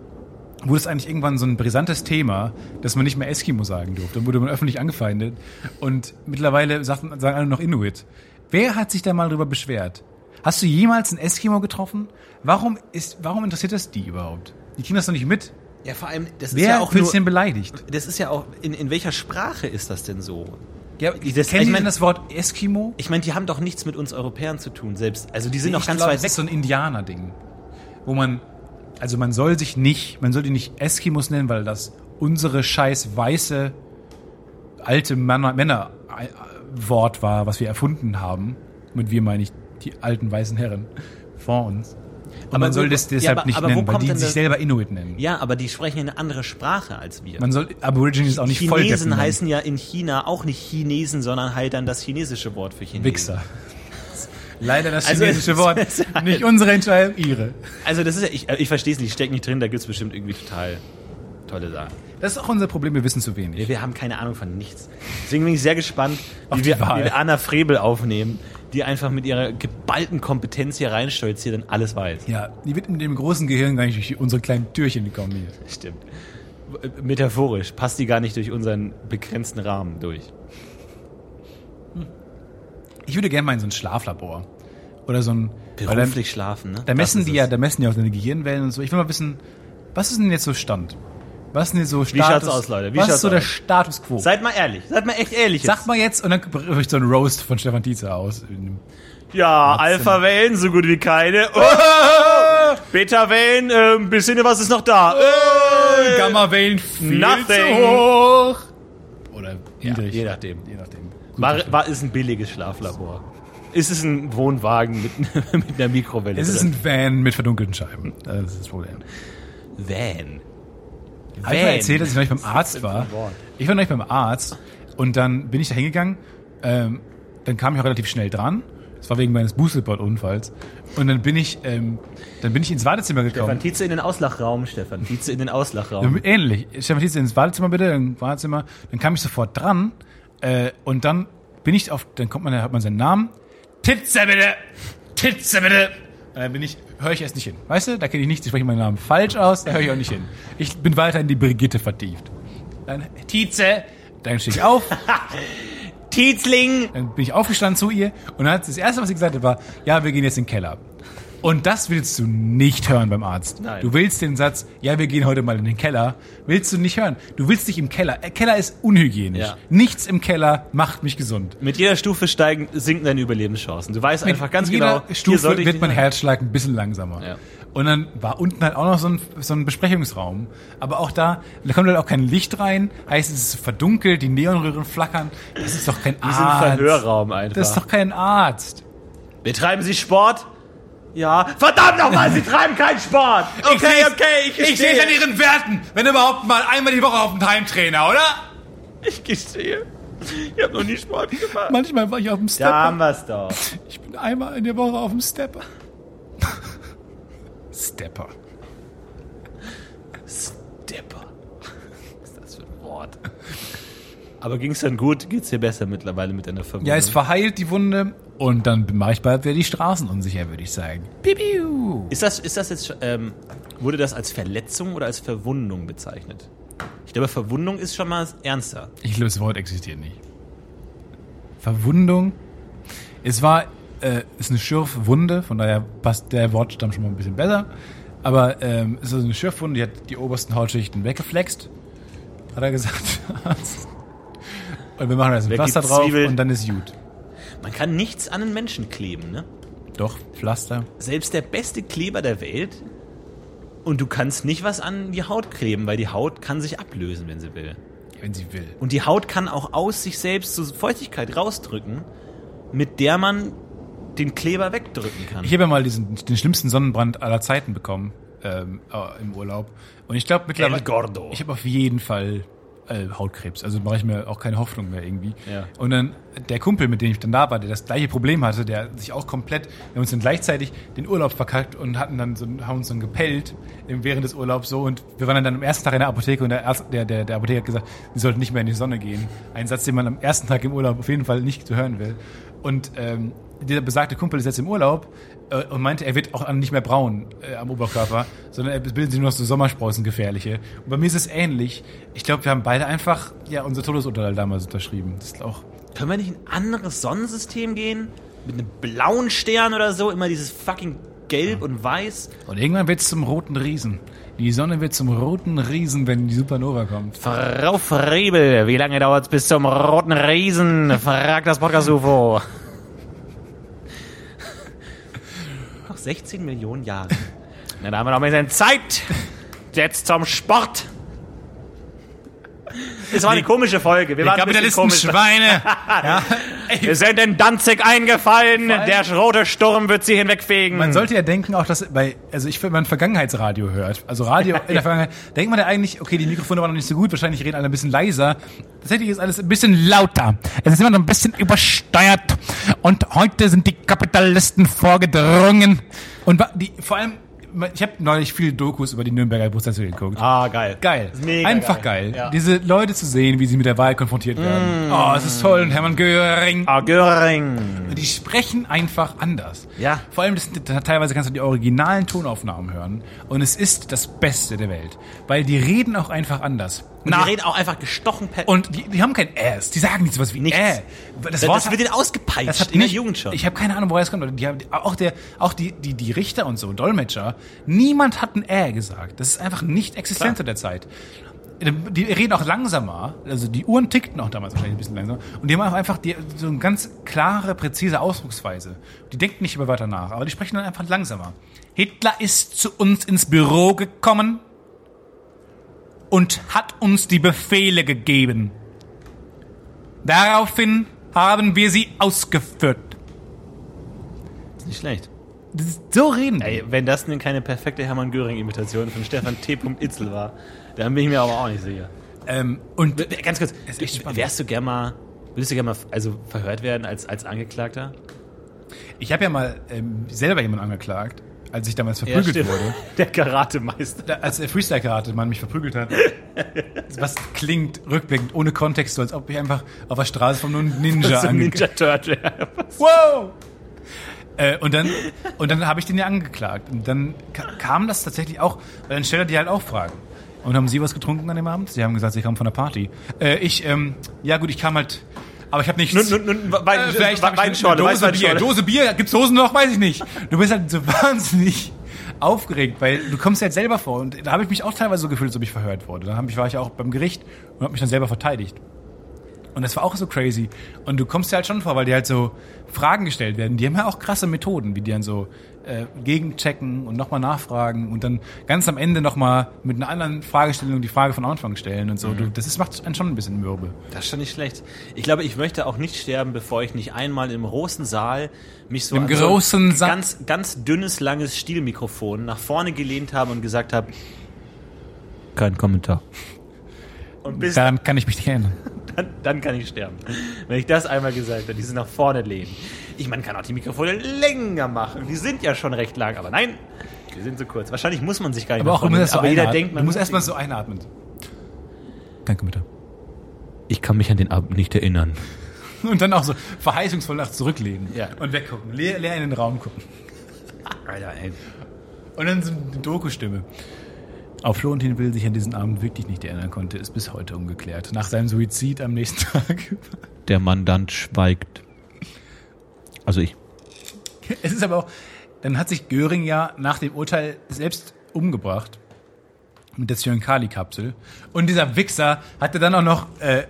wurde es eigentlich irgendwann so ein brisantes Thema, dass man nicht mehr Eskimo sagen durfte? Dann wurde man öffentlich angefeindet und mittlerweile sagten, sagen alle noch Inuit. Wer hat sich da mal drüber beschwert? Hast du jemals einen Eskimo getroffen? Warum ist, warum interessiert das die überhaupt? Die kriegen das doch nicht mit. Ja, vor allem, das ist Wer ja auch nur, denn beleidigt? das ist ja auch, in, in welcher Sprache ist das denn so? Ja, das- kennen ich mein- denn das Wort Eskimo? Ich meine, die haben doch nichts mit uns Europäern zu tun, selbst. Also die sind noch ich ganz glaube, weit das weg. ist so ein Indianer-Ding. Wo man, also man soll sich nicht, man soll die nicht Eskimos nennen, weil das unsere scheiß weiße, alte Männer, Männer äh, Wort war, was wir erfunden haben. Mit wir meine ich die alten weißen Herren vor uns. Und Aber man soll das ja, deshalb aber- nicht aber nennen, weil die sich selber Inuit nennen. Ja, aber die sprechen eine andere Sprache als wir. Man soll Aborigines auch nicht voll Chinesen heißen ja in China auch nicht Chinesen, sondern halt dann das chinesische Wort für Chinesen. Wichser. (laughs) Leider das Also, chinesische es (laughs) Wort. halt- Nicht unsere Entscheidung, ihre. Also das ist ja, ich, ich verstehe es nicht, ich stecke nicht drin, da gibt's bestimmt irgendwie total tolle Sachen. Das ist auch unser Problem, wir wissen zu wenig. Wir, wir haben keine Ahnung von nichts. Deswegen bin ich sehr gespannt, wie wir, wie wir Anna Frebel aufnehmen, die einfach mit ihrer geballten Kompetenz hier reinstolziert und alles weiß. Ja, die wird mit dem großen Gehirn gar nicht durch unsere kleinen Türchen kommen hier. Stimmt. Metaphorisch passt die gar nicht durch unseren begrenzten Rahmen durch. Ich würde gerne mal in so ein Schlaflabor. Oder so ein. weil dann- Beruflich schlafen, ne? Da messen die es. ja, da messen die auch deine Gehirnwellen und so. Ich will mal wissen, was ist denn jetzt so Stand? Was ist denn so Status? schaut's aus, Leute? Wie was ist so der aus? Status quo? Seid mal ehrlich, seid mal echt ehrlich. jetzt. Sag mal jetzt und dann bricht so ein Roast von Stefan Tietze aus. Ja, Alpha-Wellen, so gut wie keine. Oh! Beta-Wellen, ein bisschen was ist noch da. Äh, Gamma-Wellen viel Nothing. zu hoch. Oder niedrig. je nachdem. Je nachdem. Gut, War, war, ist ein billiges Schlaflabor. Ist es ein Wohnwagen mit, (laughs) mit einer Mikrowelle? es ist ein Van mit verdunkelten Scheiben. Das ist das Problem. Van. Hab ich mal erzählt, dass ich neulich beim Arzt war. Ich war neulich beim Arzt und dann bin ich da hingegangen. Ähm, dann kam ich auch relativ schnell dran. Das war wegen meines Boostelbot-Unfalls. Und dann bin ich, ähm, dann bin ich ins Stefan gekommen. Tietze in den Auslachraum, Stefan Tietze in den Auslachraum. Ähnlich. Stefan Tietze ins Badezimmer bitte, im Badezimmer. Dann kam ich sofort dran. Äh, und dann bin ich auf, dann kommt man, dann hat man seinen Namen. Titze bitte! Titze bitte! Und dann bin ich, höre ich erst nicht hin. Weißt du, da kenne ich nichts, ich spreche meinen Namen falsch aus, da höre ich auch nicht hin. Ich bin weiter in die Brigitte vertieft. Dann, Tietze! Dann stehe ich auf, (laughs) Tietzling! dann bin ich aufgestanden zu ihr und dann hat sie das erste, was sie gesagt hat, war, ja, wir gehen jetzt in den Keller. Und das willst du nicht hören beim Arzt. Nein. Du willst den Satz, ja, wir gehen heute mal in den Keller, willst du nicht hören. Du willst dich im Keller. Äh, Keller ist unhygienisch. Ja. Nichts im Keller macht mich gesund. Mit jeder Stufe steigen, sinken deine Überlebenschancen. Du weißt einfach ganz Mit genau, jeder hier Stufe wird mein. Herzschlag ein bisschen langsamer. Ja. Und dann war unten halt auch noch so ein, so ein Besprechungsraum. Aber auch da, da kommt halt auch kein Licht rein. Heißt, es ist verdunkelt, die Neonröhren flackern. Das ist doch kein Wie so ein Arzt. Verhörraum einfach. Das ist doch kein Arzt. Betreiben Sie Sport? Ja. Verdammt nochmal, Sie treiben keinen Sport! Okay, seh's- okay, ich Ich sehe gestehe. an Ihren Werten. Wenn überhaupt mal einmal die Woche auf dem Heimtrainer, oder? Ich gestehe. Ich habe noch nie Sport gemacht. Manchmal war ich auf dem Stepper. Da haben wir's doch. Ich bin einmal in der Woche auf dem Stepper. (laughs) Stepper. Stepper. Was ist das für ein Wort? Aber ging's dann gut? Geht's dir besser mittlerweile mit deiner Verwundung? Ja, es verheilt die Wunde und dann mache ich bald wieder die Straßen unsicher, würde ich sagen. Pipiu. Ist das, ist das jetzt, ähm, wurde das als Verletzung oder als Verwundung bezeichnet? Ich glaube, Verwundung ist schon mal ernster. Ich glaube, das Wort existiert nicht. Verwundung. Es war, äh, ist eine Schürfwunde, von daher passt der Wortstamm schon mal ein bisschen besser. Aber ähm, es ist also eine Schürfwunde, die hat die obersten Hautschichten weggeflext, hat er gesagt. (laughs) und wir machen da jetzt ein Pflaster drauf Zwiebel. und dann ist gut. Man kann nichts an den Menschen kleben, ne? Doch, Pflaster. Selbst der beste Kleber der Welt. Und du kannst nicht was an die Haut kleben, weil die Haut kann sich ablösen, wenn sie will. Wenn sie will. Und die Haut kann auch aus sich selbst so Feuchtigkeit rausdrücken, mit der man den Kleber wegdrücken kann. Ich habe ja mal diesen, den schlimmsten Sonnenbrand aller Zeiten bekommen ähm, äh, im Urlaub. Und ich glaube mittlerweile, El Gordo. ich habe auf jeden Fall äh, Hautkrebs. Also mache ich mir auch keine Hoffnung mehr irgendwie. Ja. Und dann der Kumpel, mit dem ich dann da war, der das gleiche Problem hatte, der sich auch komplett, wir haben uns dann gleichzeitig den Urlaub verkackt und hatten dann so, haben uns dann gepellt während des Urlaubs so und wir waren dann am ersten Tag in der Apotheke und der, Arzt, der, der, der Apotheker hat gesagt, wir sollten nicht mehr in die Sonne gehen. Ein Satz, den man am ersten Tag im Urlaub auf jeden Fall nicht zu hören will. Und ähm, dieser besagte Kumpel ist jetzt im Urlaub und meinte, er wird auch nicht mehr braun äh, am Oberkörper, sondern er bildet sich nur noch so Sommersprossen gefährliche. Und bei mir ist es ähnlich. Ich glaube, wir haben beide einfach ja unser Todesurteil damals unterschrieben. Das ist auch Können wir nicht in ein anderes Sonnensystem gehen? Mit einem blauen Stern oder so? Immer dieses fucking Gelb und Weiß? und irgendwann wird es zum roten Riesen. Die Sonne wird zum roten Riesen, wenn die Supernova kommt. Frau Frebel, wie lange dauert's bis zum roten Riesen? Fragt das Podcast-UFO. Noch 16 Millionen Jahre. (laughs) Na, da haben wir noch ein bisschen Zeit. Jetzt zum Sport. Es war eine komische Folge. Wir waren komisch. Kapitalisten-Schweine. (laughs) ja. Wir sind in Danzig eingefallen. Der rote Sturm wird sie hinwegfegen. Man sollte ja denken, auch dass bei, also ich, wenn man Vergangenheitsradio hört, also Radio (laughs) in der Vergangenheit, denkt man ja eigentlich, okay, die Mikrofone waren noch nicht so gut, wahrscheinlich reden alle ein bisschen leiser. Tatsächlich ist alles ein bisschen lauter. Es ist immer noch ein bisschen übersteuert. Und heute sind die Kapitalisten vorgedrungen. Und die, vor allem, ich habe neulich viele Dokus über die Nürnberger Prozesse geguckt. ah, geil. Geil. Das mega Einfach geil. geil. Ja. Diese Leute zu sehen, wie sie mit der Wahl konfrontiert werden. Oh, es ist toll. Und Hermann Göring. Ah, Göring. Die sprechen einfach anders. Ja. Vor allem, das, teilweise kannst du die originalen Tonaufnahmen hören und es ist das Beste der Welt. Weil die reden auch einfach anders. Und die reden auch einfach gestochen per... und die, die haben kein Äs. Die sagen nicht sowas wie Nichts. Äh. Das, das, Wort wird ihnen ausgepeitscht das hat in nicht, der Jugend schon. Ich habe keine Ahnung, woher es kommt. Die haben, auch der, auch die, die, die Richter und so, Dolmetscher, niemand hat ein Äh gesagt. Das ist einfach nicht existent zu der Zeit. Die reden auch langsamer, also die Uhren tickten auch damals wahrscheinlich ein bisschen langsamer. Und die haben auch einfach die, so eine ganz klare, präzise Ausdrucksweise. Die denken nicht über Wörter nach, aber die sprechen dann einfach langsamer. Hitler ist zu uns ins Büro gekommen und hat uns die Befehle gegeben. Daraufhin haben wir sie ausgeführt. ist nicht schlecht. So reden. Ey, wenn das denn keine perfekte Hermann Göring-Imitation von Stefan T. Itzel war, dann bin ich mir aber auch nicht sicher. Ähm, und W- Ganz kurz, wärst du gern mal, würdest du gern mal also verhört werden als, als Angeklagter? ich habe ja mal ähm, selber jemanden angeklagt, als ich damals verprügelt wurde. (laughs) Der Karatemeister. Da, als der Freestyle-Karate-Mann mich verprügelt hat. (laughs) Was klingt rückblickend ohne Kontext, so als ob ich einfach auf der Straße von einem Ninja (laughs) So ein ange- Ninja Turtle. Wow! Äh, und dann, und dann habe ich den ja angeklagt. Und dann ka- kam das tatsächlich auch, weil dann stellt er die halt auch Fragen. Und haben Sie was getrunken an dem Abend? Sie haben gesagt, Sie kamen von der Party. Äh, ich, ähm, ja gut, ich kam halt, aber ich habe nichts. Nun, nun, nun, Wein, Äh, vielleicht hab ich eine Dose Bier. Dose Bier. Gibt's Dosen noch? Weiß ich nicht. Du bist halt so (laughs) wahnsinnig aufgeregt, weil du kommst ja jetzt selber vor. Und da habe ich mich auch teilweise so gefühlt, als ob ich verhört wurde. Dann hab ich, war ich auch beim Gericht und habe mich dann selber verteidigt. Und das war auch so crazy. Und du kommst dir halt schon vor, weil dir halt so Fragen gestellt werden. Die haben ja auch krasse Methoden, wie die dann so äh, gegenchecken und nochmal nachfragen und dann ganz am Ende nochmal mit einer anderen Fragestellung die Frage von Anfang stellen und so. Du, das ist, macht einen schon ein bisschen mürbe. Das ist schon nicht schlecht. Ich glaube, ich möchte auch nicht sterben, bevor ich nicht einmal im großen Saal mich so Im großen so Saal? ganz, ganz dünnes, langes Stielmikrofon nach vorne gelehnt habe und gesagt habe, kein Kommentar. Und bis Daran kann ich mich nicht erinnern. Dann, dann kann ich sterben. Wenn ich das einmal gesagt habe, dieses nach vorne lehnen. Ich meine, kann auch die Mikrofone länger machen. Die sind ja schon recht lang, aber nein, die sind so kurz. Wahrscheinlich muss man sich gar nicht Aber nach auch vorne das so aber jeder denkt, man du musst muss erstmal so einatmen. Kein Kommentar. Ich kann mich an den Abend nicht erinnern. (laughs) Und dann auch so verheißungsvoll nach zurücklehnen. Ja. Und weggucken. Leer, leer in den Raum gucken. Alter, ey. Und dann so eine Doku-Stimme. Auf Florentin will sich an diesen Abend wirklich nicht erinnern konnte, ist bis heute ungeklärt. Nach seinem Suizid am nächsten (laughs) Tag. Der Mandant schweigt. Also ich. Es ist aber auch, dann hat sich Göring ja nach dem Urteil selbst umgebracht. Mit der Zyankali-Kapsel. Und dieser Wichser hatte dann auch noch, äh,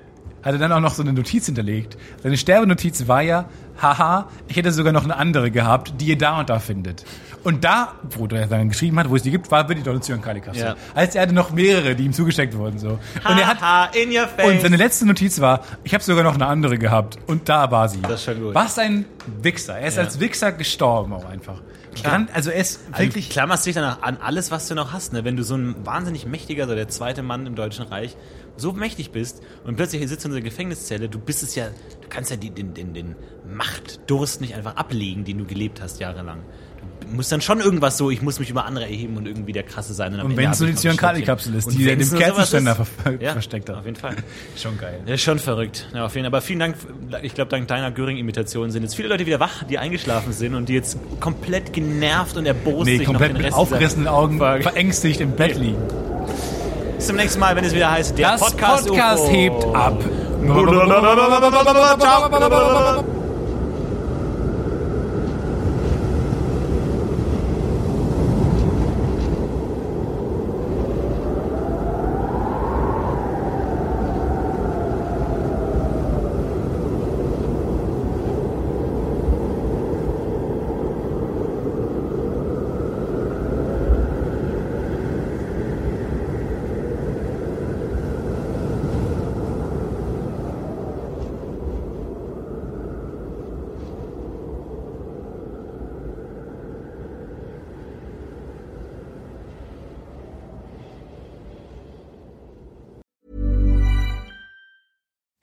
hatte dann auch noch so eine Notiz hinterlegt. Seine Sterbenotiz war ja, haha, ich hätte sogar noch eine andere gehabt, die ihr da und da findet. Und da, wo er dann geschrieben hat, wo es die gibt, war wirklich doch eine Zyankali-Kapsel. Ja. Als er hatte noch mehrere, die ihm zugesteckt wurden, so. Und er hat, Haha, in your face. und seine letzte Notiz war, ich habe sogar noch eine andere gehabt. Und da war sie. Das ist schon gut. Was ein Wichser. Er ist Ja. als Wichser gestorben auch einfach. Gran- Also er ist Also wirklich... du klammerst dich dann an alles, was du noch hast. Ne? Wenn du so ein wahnsinnig mächtiger, so der zweite Mann im Deutschen Reich, so mächtig bist und plötzlich hier sitzt du in der Gefängniszelle, du bist es ja, du kannst ja die, den, den, den Machtdurst nicht einfach ablegen, den du gelebt hast jahrelang. Du musst dann schon irgendwas so, ich muss mich über andere erheben und irgendwie der Krasse sein. Und Ende wenn es nur die ein Zyankali-Kapsel ist, die Und er dem Kerzenständer ver ja, versteckt hat. Auf jeden Fall. (laughs) Schon geil. Ja, ist schon verrückt. Ja, auf jeden Fall. Aber vielen Dank. Ich glaube, dank deiner Göring-Imitation sind jetzt viele Leute wieder wach, die eingeschlafen sind und die jetzt komplett genervt und erbost Nee, sich komplett noch den mit Rest aufgerissenen dieser Augen, verängstigt im Bett liegen. Bis zum nächsten Mal, wenn es wieder heißt, der Das Podcast, Podcast hebt ab. Ciao.